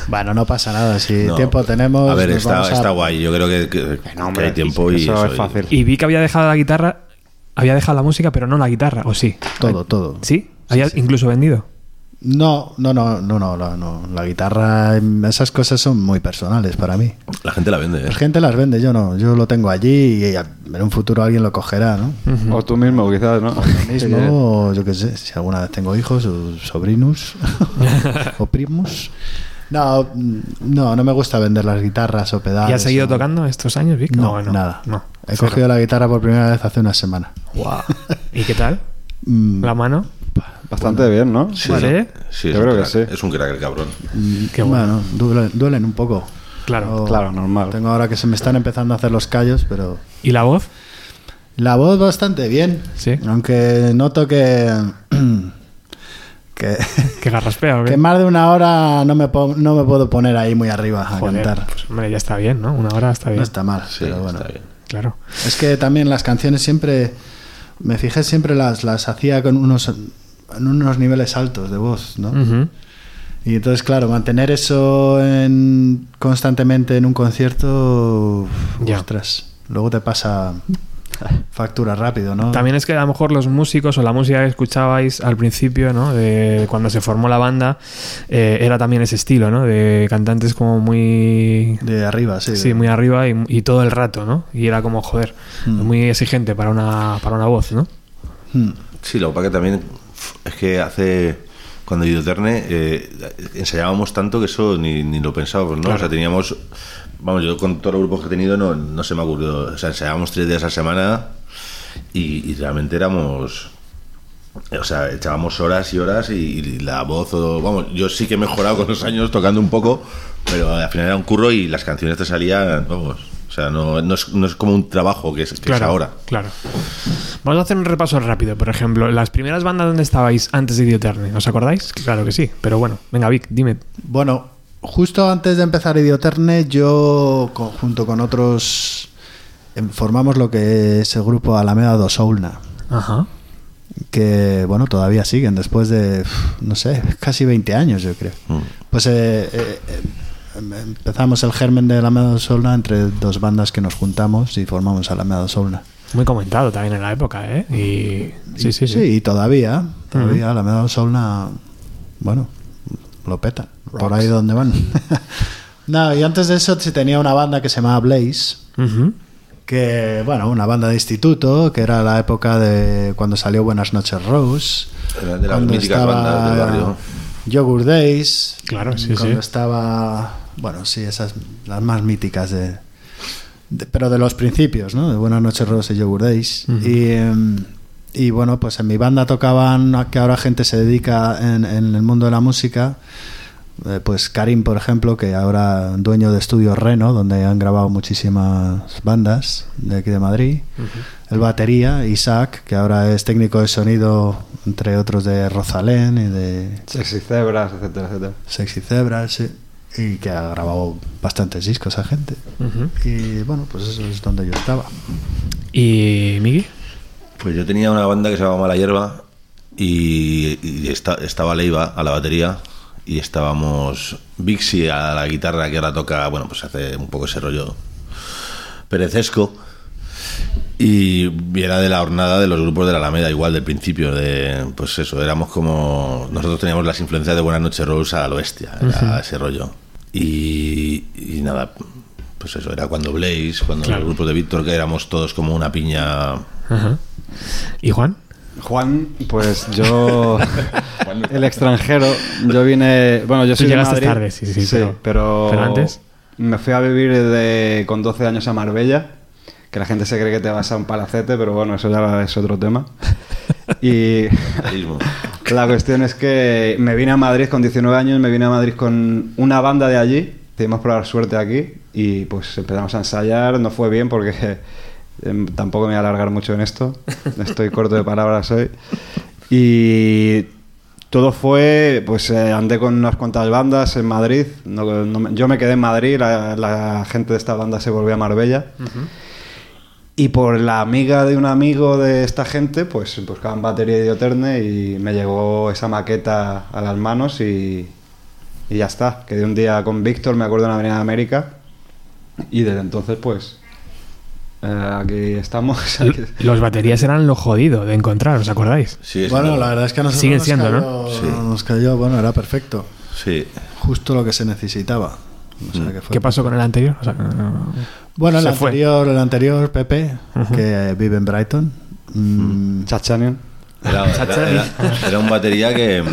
Bueno, no pasa nada. Si No. tiempo tenemos. A ver, está, a- está guay. Yo creo que, que- No, hombre, hay tiempo y eso eso, es fácil. Y vi que había dejado la guitarra, había dejado la música, pero no la guitarra, ¿o sí? Todo, todo. ¿Sí? ¿Había incluso vendido? No, no, no, no, no, no, no. La guitarra, esas cosas son muy personales para mí. La gente la vende. ¿eh? La gente las vende, yo no. Yo lo tengo allí y en un futuro alguien lo cogerá, ¿no? O tú mismo, quizás, ¿no? Lo [laughs] mismo, o yo qué sé, si alguna vez tengo hijos o sobrinos [laughs] o primos. No, mm, no, no me gusta vender las guitarras o pedales. ¿Y has seguido o- tocando estos años, Vic? No, ¿O nada. No. He Cero. cogido la guitarra por primera vez hace una semana. Guau. [laughs] ¿Y qué tal? Mm, ¿La mano? Bastante bien, ¿no? Sí, Vale. sí, es Yo un creo que sí. Es un crack el cabrón. mm, Qué bueno. bueno, duelen, duelen un poco. Claro. O- Claro, normal. Tengo ahora que se me están empezando a hacer los callos, pero ¿Y la voz? la voz bastante bien. Sí. Aunque noto que [clears throat] que, [laughs] ¿Que garraspea o qué? que más de una hora no me, po- no me puedo poner ahí muy arriba a Joder, cantar. pues, hombre, ya está bien, ¿no? Una hora está bien. No está mal, Sí, pero bueno. está bien. Claro. Es que también las canciones siempre, me fijé, siempre las, las hacía con unos, en unos niveles altos de voz, ¿no? Y entonces, claro, mantener eso en- constantemente en un concierto, Ya. ostras, luego te pasa factura rápido, ¿no? También es que a lo mejor los músicos o la música que escuchabais al principio, ¿no? De cuando se formó la banda, eh, era también ese estilo, ¿no? De cantantes como muy... De arriba, sí. Sí, muy arriba y, y todo el rato, ¿no? Y era como, joder, Mm. muy exigente para una, para una voz, ¿no? Hmm. Sí, lo que pasa que también es que hace cuando Idioterne eh, ensayábamos tanto que eso ni, ni lo pensábamos, ¿no? Claro. O sea, teníamos, vamos, yo con todos los grupos que he tenido no, no se me ocurrió, o sea, ensayábamos tres días a la semana y, y realmente éramos, o sea, echábamos horas y horas y, y la voz, o, vamos, yo sí que he mejorado con los años tocando un poco, pero al final era un curro y las canciones te salían, vamos, sea, no, no, es, no es como un trabajo que es, que es ahora. Claro. Vamos a hacer un repaso rápido. Por ejemplo, las primeras bandas donde estabais antes de Idioterne, ¿os acordáis? Claro que sí, pero bueno, venga, Vic, dime. Bueno, justo antes de empezar Idioterne, yo junto con otros em, formamos lo que es el grupo Alameda do Soulna, Ajá. que bueno, todavía siguen después de, no sé, casi 20 años yo creo. Mm. Pues eh, eh, em- empezamos el germen de Alameda do Soulna entre dos bandas que nos juntamos y formamos Alameda do Soulna. Muy comentado también en la época, ¿eh? Y... Sí, sí, sí. y todavía, todavía Alameda do Soulna, bueno, lo petan, por ahí donde van. [laughs] no, y antes de eso se tenía una banda que se llamaba Blaze, que bueno, una banda de instituto, que era la época de cuando salió Buenas noches Rose, Era de las míticas bandas del barrio. Yogurt Days, Claro, sí, cuando sí. estaba, bueno, sí, esas las más míticas de, de- pero de los principios, ¿no? De Buenas noches Rose y Yogurt Days y em, y bueno, pues en mi banda tocaban a que ahora gente se dedica en, en el mundo de la música. eh, Pues Karim, por ejemplo, que ahora dueño de Estudio Reno, donde han grabado muchísimas bandas de aquí de Madrid. El batería, Isaac, que ahora es técnico de sonido, entre otros de Rosalén y de Sexy Cebras, etcétera, etcétera. Sexy Zebra, sí, y que ha grabado bastantes discos a gente. Y bueno, pues eso es donde yo estaba. ¿Y Miki? Pues yo tenía una banda que se llamaba Mala Hierba y, y esta- estaba Leiva a la batería y estábamos Vixi a la guitarra que ahora toca, bueno, pues hace un poco ese rollo perecesco y era de la hornada de los grupos de la Alameda igual del principio de pues eso éramos como nosotros teníamos las influencias de Buenas noches Rose a lo bestia era ese rollo y, y nada pues eso era cuando Blaze cuando Claro. los grupos de Víctor que éramos todos como una piña Ajá. ¿Y Juan? Juan, pues yo, [laughs] el extranjero, yo vine, bueno, yo Tú soy de llegaste Madrid, tarde, sí, sí, pero- pero, pero antes. me fui a vivir de, con 12 años a Marbella, que la gente se cree que te vas a un palacete, pero bueno, eso ya es otro tema. Y [laughs] la cuestión es que me vine a Madrid con 19 años, me vine a Madrid con una banda de allí, decidimos probar suerte aquí y pues empezamos a ensayar, no fue bien porque [laughs] em, tampoco me voy a alargar mucho en esto, estoy corto de palabras hoy. Y todo fue, pues eh, andé con unas cuantas bandas en Madrid, no- no yo me quedé en Madrid, la, la gente de esta banda se volvió a Marbella. Y por la amiga de un amigo de esta gente, pues buscaban batería idioterne y me llegó esa maqueta a las manos y, y ya está. Quedé un día con Víctor, me acuerdo en Avenida de América y desde entonces pues eh, aquí estamos. [laughs] Los baterías eran lo jodido de encontrar, ¿os acordáis? Sí, es Bueno, la verdad es que a nosotros Siguen nos siendo, cayó, ¿no? Sí. Nos cayó, bueno, era perfecto. Sí. Justo lo que se necesitaba. O sea, que fue- ¿Qué pasó con el anterior? O sea, no- Bueno, el fue. anterior, el anterior, Pepe, que vive en Brighton. mm, Chachanian. Era, era- era- era un batería que,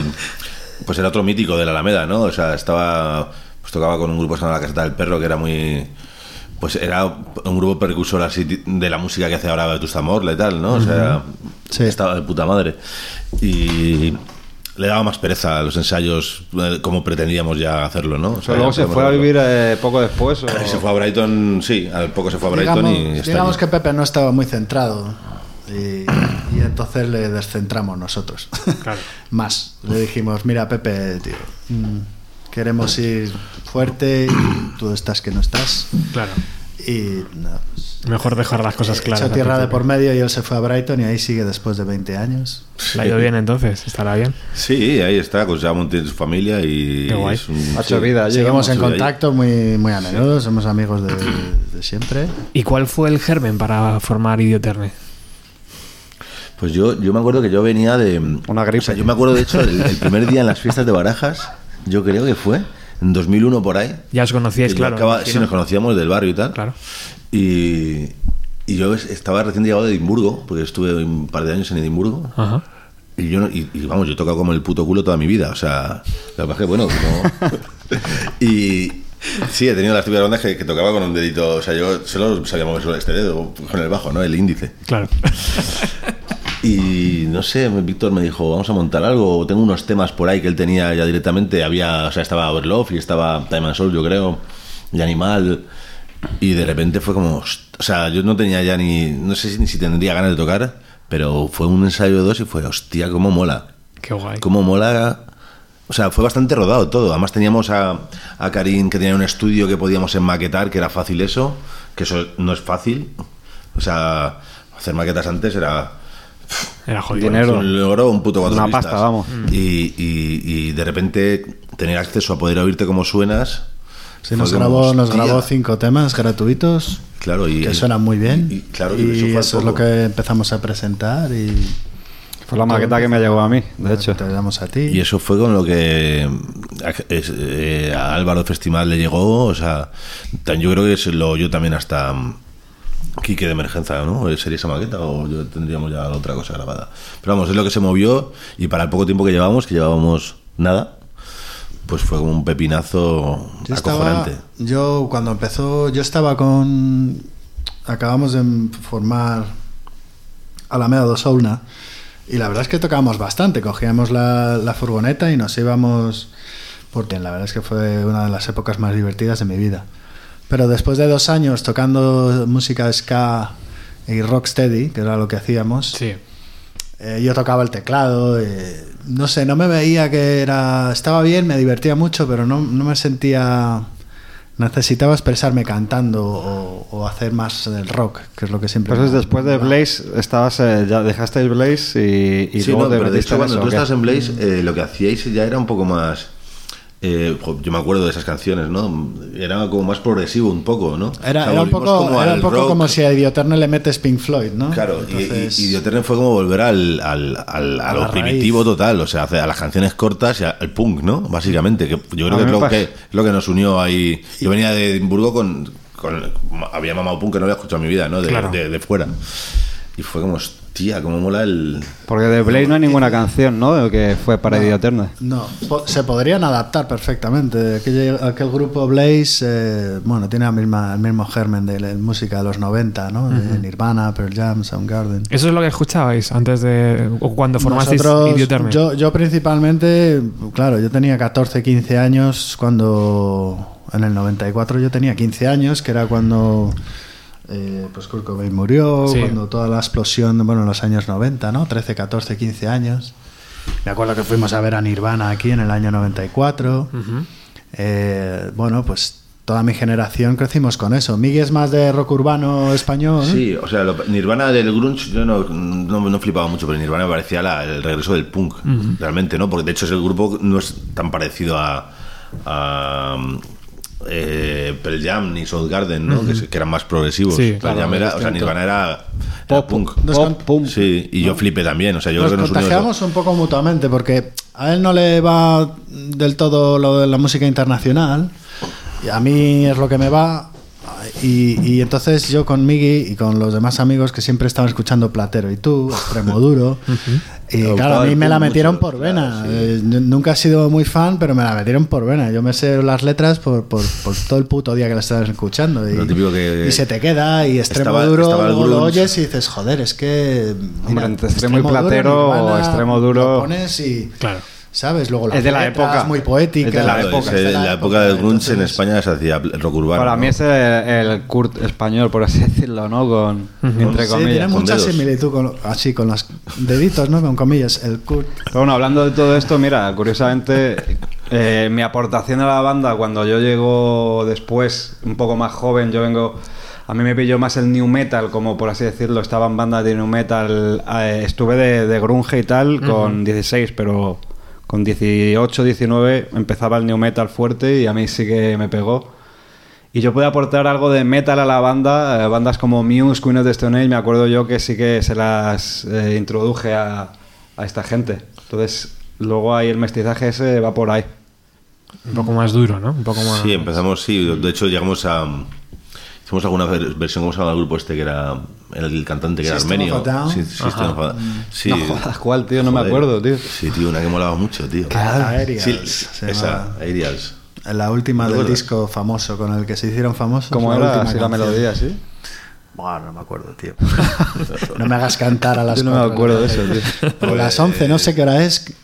pues era otro mítico de la Alameda, ¿no? O sea, estaba, pues tocaba con un grupo que se llamaba La Caseta del Perro, que era muy, pues era un grupo percursor así de la música que hace ahora Vetusta Morla y tal, ¿no? O sea, estaba de puta madre. Y le daba más pereza a los ensayos eh, como pretendíamos ya hacerlo, ¿no? O Pero luego se fue a vivir eh, poco después. o- Se fue a Brighton, sí, al poco se fue a Brighton digamos y está digamos allí. que Pepe no estaba muy centrado y, y entonces le descentramos nosotros. [laughs] Más. Le dijimos, mira Pepe, tío, mm, queremos ir fuerte y tú estás que no estás. Claro. Y nada, pues, Mejor dejar las cosas claras. echó tierra de por medio y él se fue a Brighton y ahí sigue después de 20 años. Le ha ido bien entonces, estará bien. Sí, ahí está, pues ya monté su familia y... Qué guay. es un- Ha hecho sí. vida allí, Seguimos en Sí, contacto muy, muy a menudo, somos amigos de, de siempre. ¿Y cuál fue el germen para formar Idioterne? Pues yo, yo me acuerdo que yo venía de... Una gripe. O sea, yo me acuerdo, de hecho, el, el primer día en las fiestas de Barajas, yo creo que fue, en 2001 por ahí. Ya os conocíais, claro. acaba- sí, nos conocíamos del barrio y tal. Claro. Y, y yo es- estaba recién llegado de Edimburgo, porque estuve un par de años en Edimburgo. Ajá. Y yo no- y, y vamos, yo he tocado como el puto culo toda mi vida. O sea, la verdad es que bueno, como- [laughs] y sí, he tenido las típicas bandas que, que tocaba con un dedito. O sea, yo solo sabía mover solo este dedo con el bajo, ¿no? El índice. Claro. [laughs] Y no sé, Víctor me dijo, vamos a montar algo. Tengo unos temas por ahí que él tenía ya directamente. Había, o sea, estaba Overlove y estaba Time and Soul, yo creo, y Animal. Y de repente fue como, o sea, yo no tenía ya ni, no sé si, ni si tendría ganas de tocar, pero fue un ensayo de dos y fue, hostia, cómo mola. Qué guay. Cómo mola. O sea, fue bastante rodado todo. Además teníamos a, a Karim que tenía un estudio que podíamos enmaquetar, que era fácil eso, que eso no es fácil. O sea, hacer maquetas antes era... Era jodido. Dinero. Un logro, un puto cuatro Una pasta, vamos. Y, y- y de repente tener acceso a poder oírte como suenas. Sí, nos como, grabó, nos hostia. grabó cinco temas gratuitos Claro, y, que suenan muy bien. y- y claro, y eso eso, fue es poco. lo que empezamos a presentar y Fue la maqueta que me llegó a mí, de hecho. te damos a ti. Y eso fue con lo que a, es- eh, a Álvaro Festival le llegó. O sea, yo creo que se lo oyó también hasta mm, Quique de Emergencia, ¿no? Eh, ¿Sería esa maqueta o yo tendríamos ya otra cosa grabada? Pero vamos, es lo que se movió y para el poco tiempo que llevábamos, que llevábamos nada, pues fue como un pepinazo Yo estaba, acojonante. yo cuando empezó, yo estaba con, acabamos de formar Alameda dos Ouna y la verdad es que tocábamos bastante, cogíamos la, la furgoneta y nos íbamos por la verdad es que fue una de las épocas más divertidas de mi vida. Pero después de dos años tocando música ska y rocksteady, que era lo que hacíamos, Sí. eh, yo tocaba el teclado, eh, no sé, no me veía que era... Estaba bien, me divertía mucho, pero no, no me sentía... Necesitaba expresarme cantando o, o hacer más del rock, que es lo que siempre... Pues es me- después de Blaze, estabas, eh, ya dejaste el Blaze y, y sí, luego no, te pero de hecho cuando eso, tú estabas en Blaze, eh, lo que hacíais ya era un poco más... eh, yo me acuerdo de esas canciones, ¿no? Era como más progresivo un poco, ¿no? Era, O sea, era un poco, como era un poco como si a Idioterne le metes Pink Floyd, ¿no? Claro, y- Entonces- y, y Idioterne fue como volver al, al, al- a A lo primitivo raíz. total, o sea, a las canciones cortas y al punk, ¿no? Básicamente, que yo A creo que es lo, que es lo que nos unió ahí. Yo venía de Edimburgo con, con- Había mamado punk que no había escuchado en mi vida, ¿no? De, Claro. de- de fuera. Y fue como, hostia, cómo mola el... Porque de Blaze no hay ninguna canción, ¿no? Que fue para No. Idioterne. No, po- se podrían adaptar perfectamente. Aquel, aquel grupo Blaze, eh, bueno, tiene la misma, el mismo germen de la música de los 90, ¿no? De Nirvana, Pearl Jam, Soundgarden. Eso es lo que escuchabais antes de. o cuando formasteis Nosotros- yo principalmente, claro, yo tenía 14, 15 años cuando en el 94 yo tenía 15 años, que era cuando eh, pues Kurt Cobain murió, Sí. cuando toda la explosión, bueno, en los años 90, ¿no? 13, 14, 15 años. Me acuerdo que fuimos a ver a Nirvana aquí en el año 94. Ujú. Eh, bueno, pues toda mi generación crecimos con eso. Miguel es más de rock urbano español. Sí, o sea, lo- Nirvana del grunge yo no, no, no flipaba mucho, pero Nirvana me parecía la- el regreso del punk, realmente, ¿no? Porque de hecho ese grupo no es tan parecido a, a eh, Pearl Jam ni Soundgarden, ¿no? que, eran más progresivos. Sí, Pearl claro, Jam era, o sea. Nirvana era, era Pop, punk. Sí, y yo flipé también, o sea, yo Nos creo que nos contagiamos un poco mutuamente porque a él no le va del todo lo de la música internacional y a mí es lo que me va y, y entonces yo con Miggy y con los demás amigos que siempre estaban escuchando Platero y tú, Extremo Duro, [laughs] Y claro, a mí me la metieron mucho, por claro, vena. sí. Eh, nunca he sido muy fan, pero me la metieron por vena. Yo me sé las letras por, por, por todo el puto día que la estás escuchando. Y, Lo típico que- y se te queda, y extremo Estaba- duro, estaba luego lo oyes y dices, joder, es que. Hombre, entre extremo y duro, platero o extremo duro- Lo pones y. Claro. ¿Sabes? Luego las Es de la época. muy poéticas. Es de la Claro, época. es, es de la época del grunge en España se hacía rock urbano. Para ¿no? mí es el, el Kurt español, por así [laughs] decirlo, ¿no? Con, Entre Sí, comillas. tiene mucha similitud con, así, con los deditos, ¿no? Con comillas. El Kurt. Pero bueno, hablando de todo esto, mira, curiosamente, eh, mi aportación a la banda cuando yo llego después, un poco más joven, yo vengo. A mí me pilló más el new metal, como por así decirlo, estaba en bandas de new metal. eh, estuve de, de grunge y tal con 16, pero con 18, 19 empezaba el new metal fuerte y a mí sí que me pegó. Y yo pude aportar algo de metal a la banda, eh, bandas como Muse, Queen of the Stone Age, me acuerdo yo que sí que se las eh, introduje a, a esta gente. Entonces, luego ahí el mestizaje ese va por ahí. Un poco más duro, ¿no? Un poco más. Sí, empezamos, sí. De hecho, llegamos a. Hicimos alguna ver- versión, ¿cómo se llama el grupo este que era el, el cantante que era System armenio? of a Down. Sí, System of a- sí. No jodas, ¿cuál, tío? No me Joder. acuerdo, tío. Sí, tío, una que molaba mucho, tío. Aerials, Sí, esa, llamaba. Aerials. La última ¿Te del disco famoso con el que se hicieron famosos. ¿Cómo la era así la melodía, sí? Bueno, no me acuerdo, tío. [laughs] no me hagas cantar a las Yo no me cuatro acuerdo de eso, tío. O las 11, no sé qué hora es.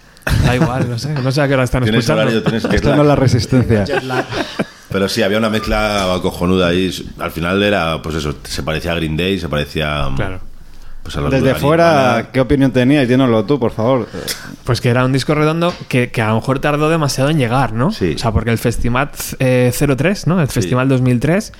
Da igual, no sé. No sé a qué hora están Tienes escuchando. horario, tienes que Esto no es la resistencia. Pero sí, había una mezcla cojonuda ahí. Al final era, pues eso, se parecía a Green Day, se parecía mm, Claro. pues a Desde de fuera. ¿qué opinión tenías? Dínoslo tú, por favor. Pues que era un disco redondo que, que a lo mejor tardó demasiado en llegar, ¿no? Sí. O sea, porque el Festival eh, 03, ¿no? El Festival 2003,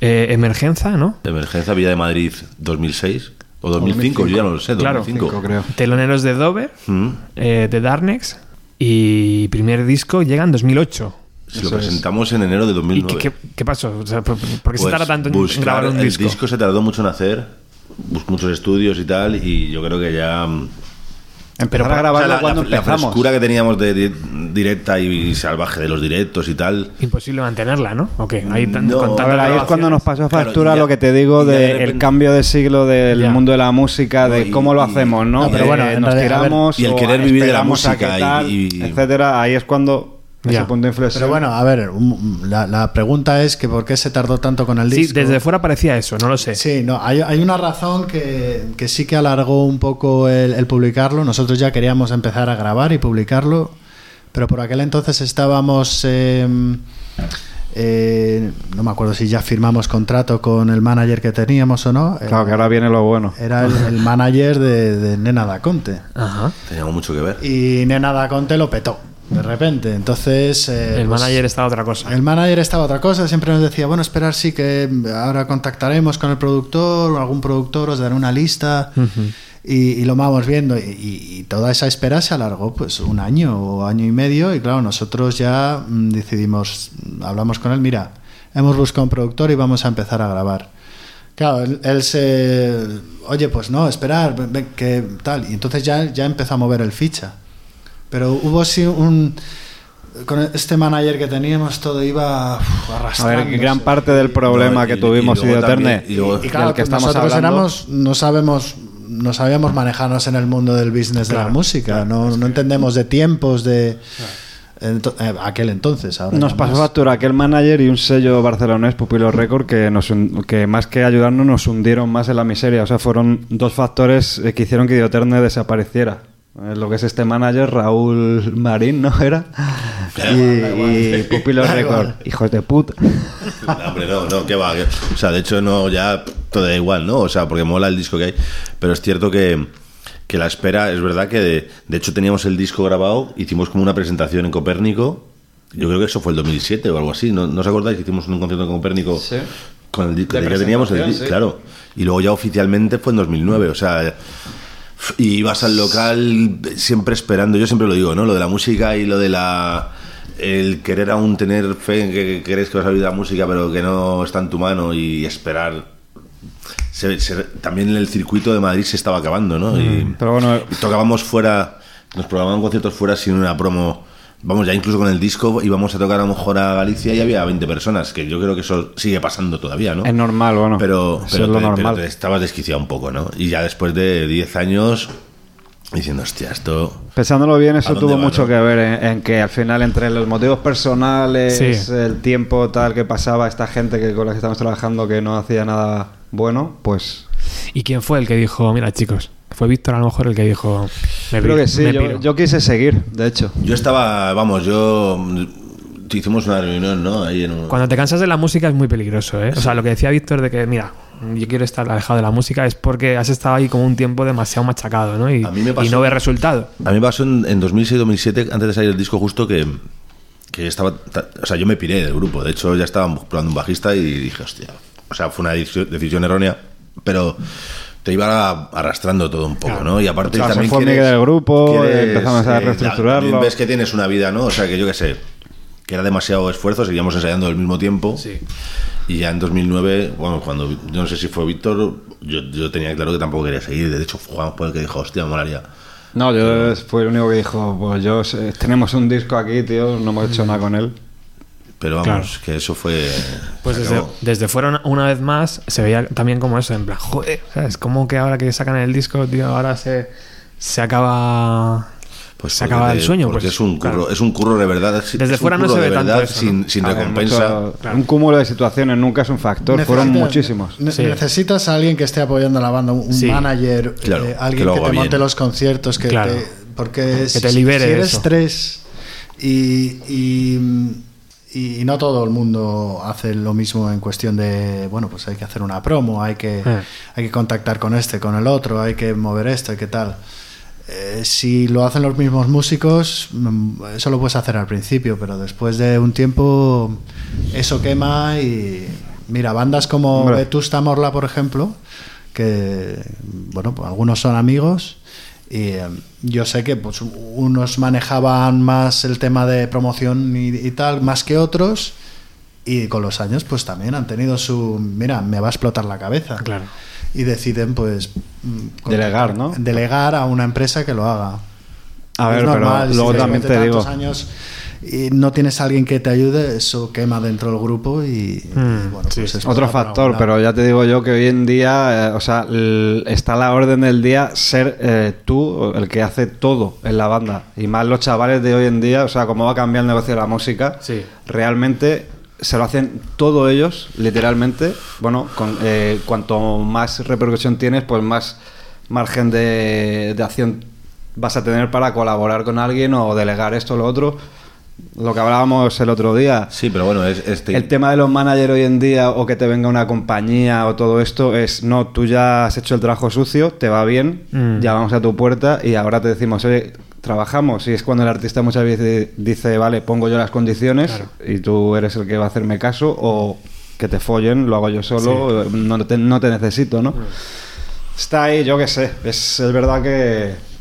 eh, Emergenza, ¿no? Emergencia Villa de Madrid 2006 o 2005, yo ya no lo sé, Claro. 2005. creo. Teloneros de Dover, Mm. eh, de Darnex y primer disco llega en 2008. Si lo Eso es. presentamos en enero de ¿Y 2009. qué, qué- qué pasó? O sea, ¿por, por qué se Pues tarda tanto en grabar un el disco? se tardó mucho en hacer, muchos estudios y tal, y yo creo que ya... mm, Empezar o a grabarlo sea, la, cuando la- la empezamos. frescura que teníamos de, di- directa y salvaje de los directos y tal. Imposible mantenerla, ¿no? Ok, ahí tan, No, con ver, ahí es cuando nos pasó factura Claro, y ya- lo que te digo y ya de del repente- cambio de siglo del Ya. mundo de la música, de No, y- cómo lo y- hacemos, ¿no? Pero Eh, bueno, en nos ver, tiramos y el o querer vivir de la música y- tal, y- etcétera. Ahí es cuando ese Ya. punto de inflexión. Pero bueno, a ver, la, la pregunta es que por qué se tardó tanto con el Sí, disco. desde fuera parecía eso, no lo sé. Sí, no, hay, hay una razón que, que sí que alargó un poco el, el publicarlo. Nosotros ya queríamos empezar a grabar y publicarlo, pero por aquel entonces estábamos... eh, eh, no me acuerdo si ya firmamos contrato con el manager que teníamos o no. Claro, que ahora viene lo bueno. Era el, el manager de, de Nena da Conte. Ajá. Teníamos mucho que ver. Y Nena da Conte lo petó de repente. Entonces. eh, El pues, manager estaba otra cosa. el manager estaba otra cosa, siempre nos decía, bueno, esperar sí que ahora contactaremos con el productor o algún productor, os dará una lista y, y lo vamos viendo. Y, toda esa espera se alargó pues un año o año y medio y claro, nosotros ya mm, decidimos, hablamos con él, mira, hemos buscado un productor y vamos a empezar a grabar. Claro, él, él se... Oye, pues no, esperar, que tal. Y entonces ya, ya empezó a mover el ficha. Pero hubo sí un... Con este manager que teníamos todo iba uf, A arrastrando. ver, gran parte del problema No, que y- tuvimos y Idioterne y luego- Y claro, que estamos nosotros hablando, éramos, no sabemos, no sabíamos manejarnos en el mundo del business de la Claro, música, no, no entendemos de tiempos de ento- eh, aquel entonces. Ahora Nos pasó factura aquel manager y un sello barcelonés, Pupilo Record, que, nos, que más que ayudarnos nos hundieron más en la miseria. O sea, fueron dos factores eh, que hicieron que Idioterne desapareciera. Eh, Lo que es este manager, Raúl Marín, ¿no era? Y, y Pupilo Record. Hijos de puta. No, hombre, no, no, que va. que- o sea, de hecho, no, ya todo da igual, ¿no? O sea, porque mola el disco que hay. Pero es cierto que, que la espera, es verdad que de, de hecho teníamos el disco grabado, hicimos como una presentación en Copérnico. Yo creo que eso fue el 2007 o algo así. ¿No, ¿no os acordáis que hicimos un concierto en Copérnico Sí. con el disco? Ya teníamos el sí. claro. Y luego ya oficialmente fue en 2009. O sea, y ibas al local siempre esperando, yo siempre lo digo, ¿no? Lo de la música y lo de la el querer aún tener fe en que crees que vas a vivir la música pero que no está en tu mano y esperar Se- se- también el circuito de Madrid se estaba acabando, ¿no? Y, Pero bueno, y tocábamos fuera, nos programaban conciertos fuera sin una promo. Vamos, ya incluso con el disco íbamos a tocar a lo mejor a Galicia y había 20 personas, que yo creo que eso sigue pasando todavía, ¿no? es normal, bueno. pero, Eso pero, es lo te, normal. pero te estabas desquiciado un poco, ¿no? Y ya después de 10 años, diciendo, hostia, esto... Pensándolo bien, ¿A eso tuvo va, mucho no? que ver en, en que al final entre los motivos personales, Sí. el tiempo tal que pasaba esta gente que con la que estamos trabajando que no hacía nada bueno, pues ¿Y quién fue el que dijo, mira chicos, fue Víctor a lo mejor el que dijo, me creo que sí, me yo, piro"? yo quise seguir, de hecho. Yo estaba, vamos, yo... Hicimos una reunión, ¿no? Ahí en un... Cuando te cansas de la música es muy peligroso, ¿eh? O sea, lo que decía Víctor de que, mira, yo quiero estar alejado de la música es porque has estado ahí como un tiempo demasiado machacado, ¿no? Y, A mí me pasó- y no ves resultado. A mí me pasó en, en 2006-2007, antes de salir el disco, justo que, que estaba. ta- O sea, yo me piré del grupo. De hecho, ya estaba probando un bajista y dije, hostia. O sea, fue una decisión, decisión errónea, pero te iba arrastrando todo un poco, ¿no? Y aparte Claro, se también. fue quieres- del grupo, quieres, empezamos a reestructurarlo. ves que tienes una vida, ¿no? O sea, que yo qué sé, que era demasiado esfuerzo, seguíamos ensayando al mismo tiempo. Sí. Y ya en 2009, bueno, cuando yo no sé si fue Víctor, yo, yo tenía claro que tampoco quería seguir. De hecho, Juan fue el que dijo, hostia, me molaría. No, yo fue el único que dijo, pues yo tenemos un disco aquí, tío, no hemos hecho nada con él. Pero vamos, que eso fue. Pues desde, desde fuera una, vez más se veía también como eso, en plan, joder, ¿sabes? Como que ahora que sacan el disco, tío, ahora se, se acaba... Pues se acaba el sueño. Porque pues, es un curro, claro. es un curro de verdad. es- Desde es fuera no se ve tanto eso, sin, ¿no? sin A ver, recompensa. mucho- Un cúmulo de situaciones nunca es un factor, fueron muchísimos. ne- Sí. Necesitas a alguien que esté apoyando a la banda, un Sí. manager, Claro, eh, que alguien lo que, te monte los conciertos, que Claro. te- porque Que si, te libere si de eres eso. tres y, y, y no todo el mundo hace lo mismo en cuestión de, bueno, pues hay que hacer una promo, hay que, Eh. hay que contactar con este, con el otro, hay que mover esto, hay que tal. Eh, si lo hacen los mismos músicos, mm, eso lo puedes hacer al principio, pero después de un tiempo eso quema y mira, bandas como. Vetusta Morla, por ejemplo, que bueno, pues algunos son amigos y eh, yo sé que pues unos manejaban más el tema de promoción y, y tal, más que otros y con los años pues también han tenido su, mira, me va a explotar la cabeza Claro. y deciden pues mm, Delegar, ¿no? delegar a una empresa que lo haga. A ver, pero si luego también te digo. años y no tienes a alguien que te ayude, eso quema dentro del grupo y, y, Mm, bueno, sí, pues Otro factor, pero ya te digo yo que hoy en día, eh, o sea, está a la orden del día ser eh, tú el que hace todo en la banda. Y más los chavales de hoy en día, o sea, cómo va a cambiar el negocio de la música, Sí. realmente se lo hacen todos ellos, literalmente. Bueno, con, eh, cuanto más repercusión tienes, pues más margen de, de acción vas a tener para colaborar con alguien o delegar esto o lo otro. Lo que hablábamos el otro día. Sí, pero bueno, es este. El tema de los managers hoy en día o que te venga una compañía o todo esto es, no, tú ya has hecho el trabajo sucio, te va bien, Mm. ya vamos a tu puerta y ahora te decimos, oye, trabajamos. Y es cuando el artista muchas veces dice, vale, pongo yo las condiciones Claro. y tú eres el que va a hacerme caso o que te follen, lo hago yo solo, no, te, no te necesito, ¿no? Está ahí, yo qué sé, es, es verdad que...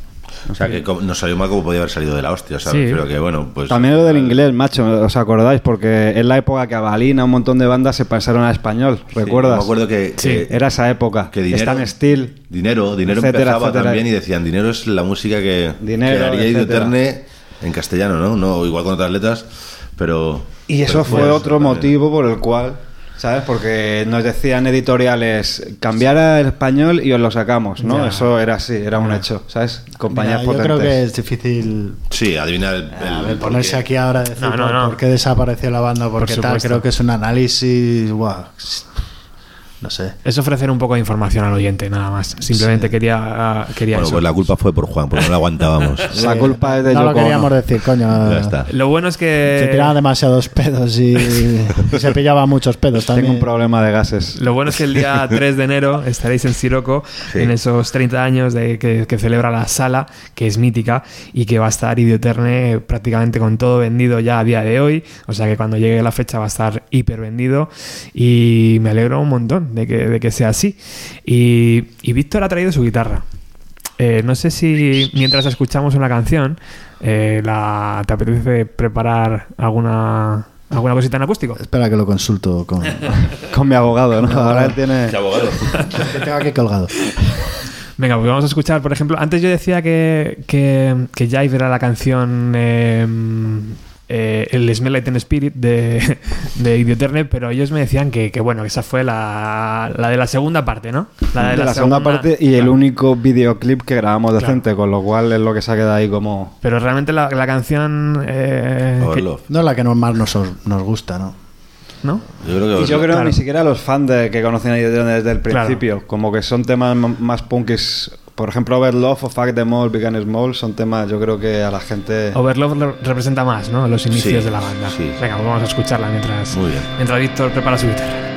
O sea, que nos salió mal como podía haber salido de la hostia, ¿sabes? Sí. Pero que bueno, pues. También lo del inglés, macho, ¿os acordáis? Porque en la época que Avalina, un montón de bandas se pasaron al español, Sí, ¿recuerdas? me acuerdo que. Sí. que- Era esa época. Que dinero- Stan Steel. Dinero, dinero Etcétera, empezaba etcétera. también y decían, dinero es la música que, Dinero, que. Iduterne en castellano, ¿no? No, igual con otras letras, pero... Y eso pero fue eso otro motivo por el cual, ¿sabes? Porque nos decían editoriales, cambiar al español y os lo sacamos, ¿no? Ya. Eso era así, era un hecho, ¿sabes? Compañías Mira, yo potentes. creo que es difícil Sí, adivinar el... el a ver, por ponerse aquí ahora a decir No, no, por, no. por qué desapareció la banda, Por porque tal, creo que es un análisis, guau, no sé. Es ofrecer un poco de información al oyente, nada más. Simplemente quería, ah, quería Bueno, eso. pues la culpa fue por Juan, porque no la aguantábamos. [laughs] La culpa es de No lo Yoko queríamos Ono. decir, coño. ya está. Lo bueno es Se que... tiraba demasiados pedos y, y [laughs] se pillaba muchos pedos también. Tengo un problema de gases. Lo bueno es que el día [laughs] 3 de enero estaréis en Siroco, Sí. en esos 30 años de que, que celebra la sala, que es mítica, y que va a estar Idioterne prácticamente con todo vendido ya a día de hoy. O sea que cuando llegue la fecha va a estar hiper vendido. Y me alegro un montón de que, de que sea así. Y, y Víctor ha traído su guitarra. Eh, no sé si mientras escuchamos una canción, eh, la, ¿te apetece preparar alguna, alguna cosita en acústico? Espera que lo consulto con [laughs] Con mi abogado, ¿no? Ahora él tiene... Qué abogado. que tengo aquí colgado. Venga, pues vamos a escuchar, por ejemplo, antes yo decía que, que, que Jive era la canción eh, eh, el Smell Light and Spirit de, [laughs] de Idioterne, pero ellos me decían que, que bueno, esa fue la, la, de la segunda parte, ¿no? La de, la, segunda, parte y el único videoclip que grabamos decente, claro. con lo cual es lo que se ha quedado ahí como... Pero realmente la, la canción... Eh, no es la que normal nos, nos gusta, ¿no? ¿no? Yo creo que, yo creo claro. ni siquiera los fans de, que conocen a Idioterne desde el principio, como que son temas más punkis por ejemplo, Overlove o Fuck the Mall, Big and Small son temas, yo creo que a la gente. Overlove representa más, ¿no? Los inicios de la banda. Sí. Venga, pues vamos a escucharla mientras, mientras Víctor prepara su guitarra.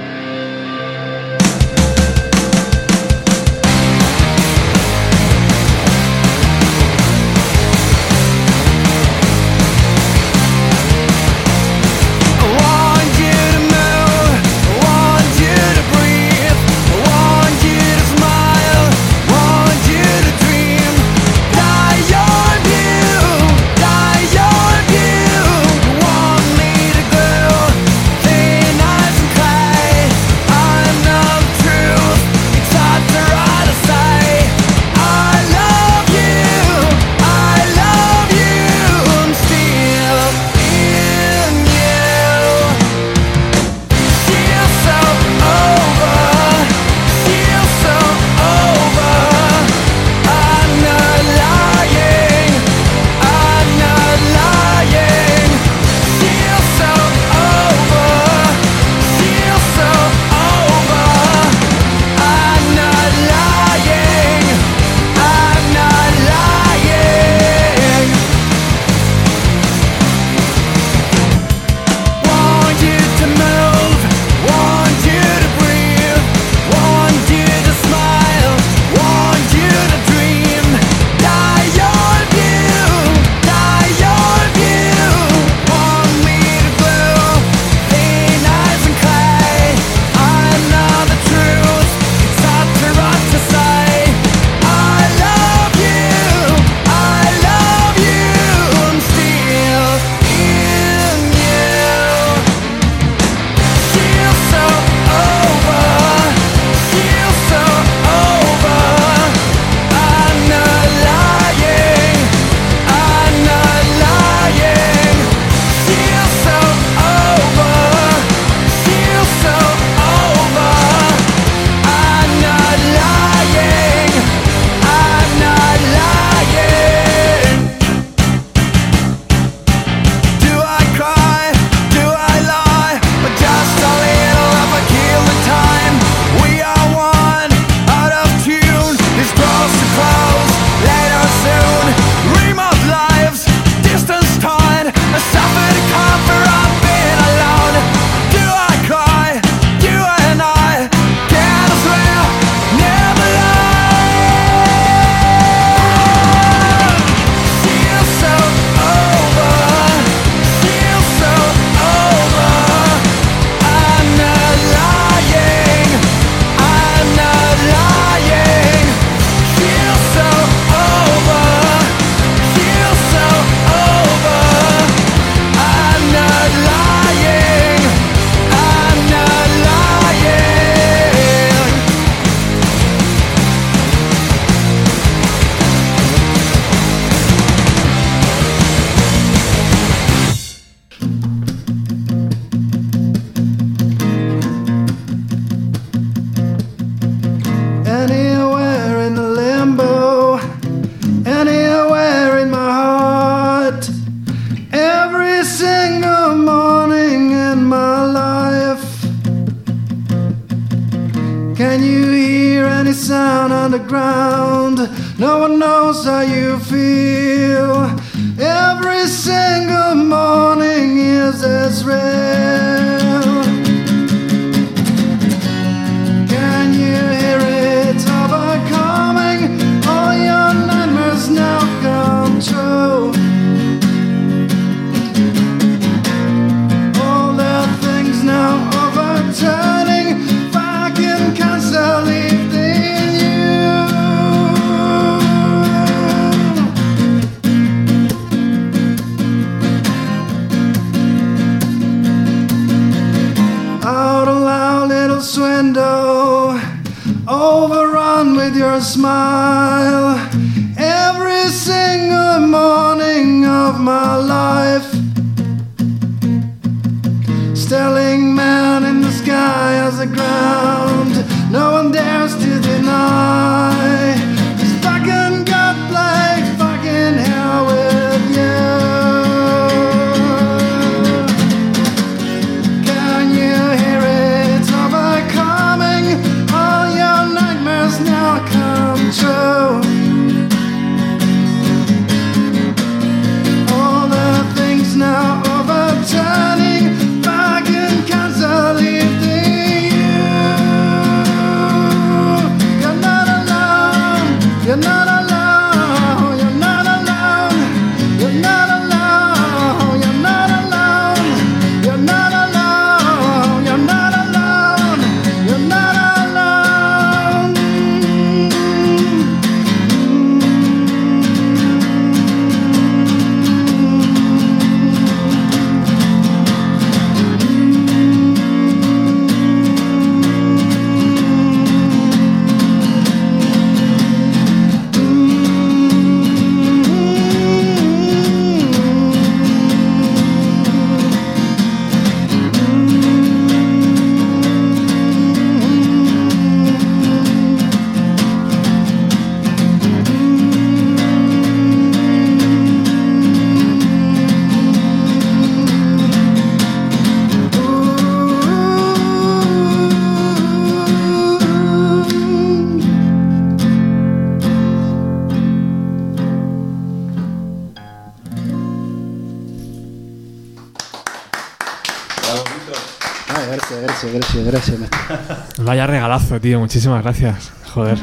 Regalazo, tío. Muchísimas gracias. Joder.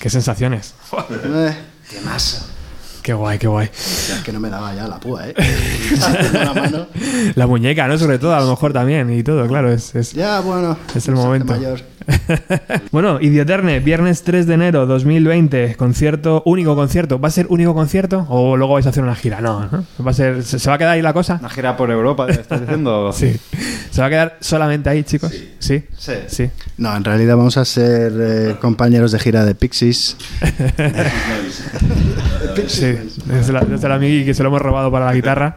Qué sensaciones. Eh, qué masa. Qué guay, qué guay. Es que no me daba ya la púa, ¿eh? [laughs] la mano. La muñeca, ¿no? Sobre todo, a lo mejor también. Y todo, claro. Es, es, Ya, bueno. es el momento. mayor. [laughs] bueno, Idioterne, viernes 3 de enero 2020, concierto, único concierto. ¿Va a ser único concierto o luego vais a hacer una gira? No, ¿no? ¿Va a ser, ¿se, se va a quedar ahí la cosa? Una gira por Europa, ¿te estás diciendo? [laughs] Sí. ¿Se va a quedar solamente ahí, chicos? Sí. Sí. Sí. No, en realidad vamos a ser eh, compañeros de gira de Pixies. [laughs] Sí, desde la, desde la Migi que se lo hemos robado para la guitarra.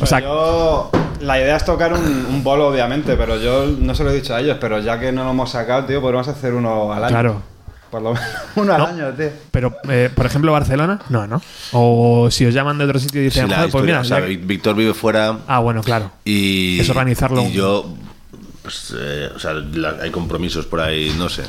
O sea, yo, la idea es tocar un, un bolo, obviamente, pero yo no se lo he dicho a ellos, pero ya que no lo hemos sacado, tío, podemos hacer uno al año. Claro. Por lo menos [laughs] uno al No. año, tío. pero, eh, por ejemplo, Barcelona, no, ¿no? O si os llaman de otro sitio y Sí, dicen, la "Joder, pues mira, o sea, Víctor vive fuera Ah, bueno, claro. y. Es organizarlo. Y yo. Pues, eh, o sea, la- hay compromisos por ahí, no sé.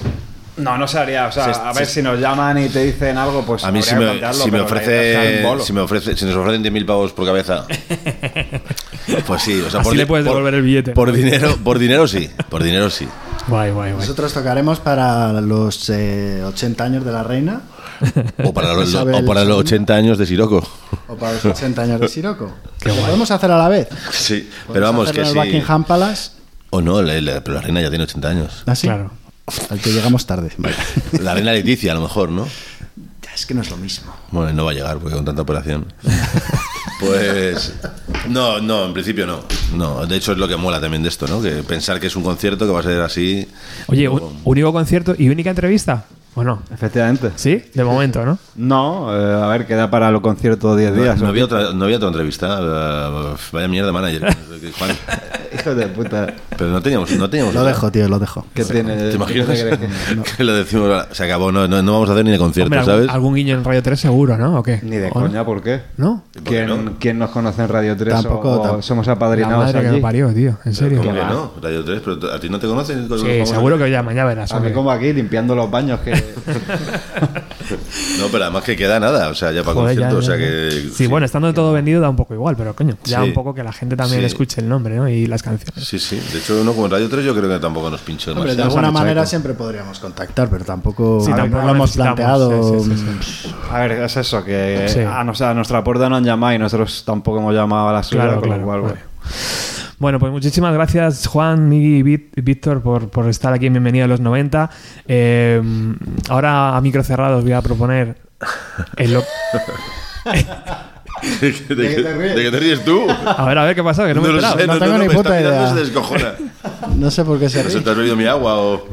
No, no se haría. O sea, a ver si nos llaman y te dicen algo, pues. A mí si me, si me ofrece, si me ofrece, si nos ofrecen 10.000 pavos por cabeza, [laughs] pues sí, o sea, Así por, le puedes por- devolver el billete. Por dinero, por dinero sí, por dinero sí. Guay, guay, guay. Nosotros tocaremos para los eh, 80 años de la reina [laughs] O para los, o para los II. 80 años de Siroco. o para los 80 años de [laughs] Siroco. Qué Lo podemos hacer a la vez. Sí, pero vamos que sí. Buckingham Palace. O no, la- la- pero la reina ya tiene 80 años. ¿Así? Claro. Al que llegamos tarde. Vale. [laughs] La reina Leticia, a lo mejor, ¿no? Es que no es lo mismo. Bueno, no va a llegar porque con tanta operación. [laughs] Pues no, no, en principio no. No, de hecho es lo que mola también de esto, ¿no? Que pensar que es un concierto que va a ser así. Oye, un- único concierto y única entrevista. ¿O no? Efectivamente. Sí, de momento, ¿no? No, eh, a ver, queda para los conciertos 10 No, días. no ¿no? había otra, no había otra entrevista. eh, vaya mierda, manager. [laughs] Juan. Hijo de puta. Pero no teníamos, no teníamos. Lo otra. dejo, tío, lo dejo. ¿Qué tiene? ¿Te imaginas? ¿Qué te crees que- [laughs] que lo decimos, se acabó, no, no, no vamos a hacer ni de concierto, Hombre, ¿sabes? algún guiño en Radio 3 seguro, ¿no? ¿O qué? Ni de ¿O no? coña, ¿por qué? ¿No? ¿Por qué ¿Quién, no? quién nos conoce en Radio 3 Tampoco, o, tam- somos La apadrinados madre que allí? me parió, tío. En serio. ¿Cómo que no? Radio 3, pero a ti no te conocen. Sí, seguro que ya mañana verás. A mí como aquí, limpiando los baños que... [laughs] No, pero además que queda nada, o sea, ya para Joder, ya, concierto, o sea que. Sí, bueno, estando todo vendido da un poco igual, pero coño, ya Sí. un poco que la gente también Sí. escuche el nombre, ¿no? Y las canciones. Sí, sí. De hecho, uno como Radio 3 yo creo que tampoco nos pinchó Hombre, de demasiado. alguna manera eco. siempre podríamos contactar, pero tampoco, Sí, a ver, tampoco no lo hemos planteado. sí, sí, sí, A ver, es eso, que Sí. a, nuestra puerta no han llamado y nosotros tampoco hemos llamado a la suya, Claro, con lo claro. cual, vale. bueno. Bueno, pues muchísimas gracias Juan, Miguel y Víct- Víctor por, por estar aquí en Bienvenido a los 90. Eh, ahora a micro cerrado os voy a proponer el lo- [laughs] [laughs] ¿De, qué- de qué- de qué te ríes tú? A ver, a ver qué pasa, que no, me he lo enterado. sé, No no, tengo no, ni puta idea. se descojona. [laughs] No sé por qué se No sé, ríe. ¿Te has bebido mi agua o.?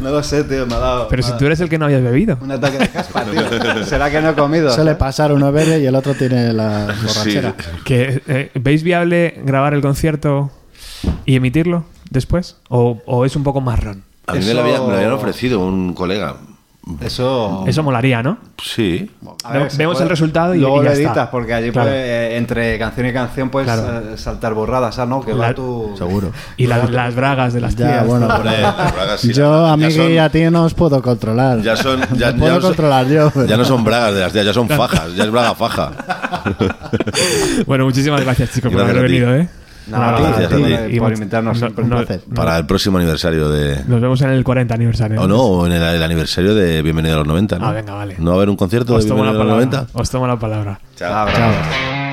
No lo sé, tío, me ha dado... Pero me si tú eres el que no habías bebido. Un ataque de caspa, [laughs] tío. ¿Será que no he comido? Suele pasar uno bebe y el otro tiene la Sí. borrachera. Que, eh, ¿Veis viable grabar el concierto y emitirlo después? ¿O, o es un poco marrón? A mí me, Eso- lo había- me lo habían ofrecido un colega. Eso. Eso molaría, ¿no? Sí. Ver, Vemos puede- el resultado y, luego y ya lo está. porque allí Claro. puede, eh, entre canción y canción puedes Claro. eh, saltar borradas. ¿no? Que va tu... Seguro. Y las, las bragas de las Ya, tías. bueno, [laughs] Hombre, las bragas sí, yo ya a mí son- y a ti no os puedo controlar. Ya son. Ya, puedo ya no son- controlar yo. pero- ya no son bragas de las tías, ya son fajas. Ya es braga faja. [laughs] Bueno, muchísimas gracias, chicos, por haber venido, ¿eh? No, Un abrazo. gracias a ti Y por much- invitarnos, no- un no- placer. no- Para el próximo aniversario de. Nos vemos en el 40 aniversario. O no, o en el, el aniversario de Bienvenido a los 90. ¿no? Ah, venga, vale. ¿No va a haber un concierto Os de tomo la Bienvenido a los palabra. 90? Os tomo la palabra. Chao. Chao.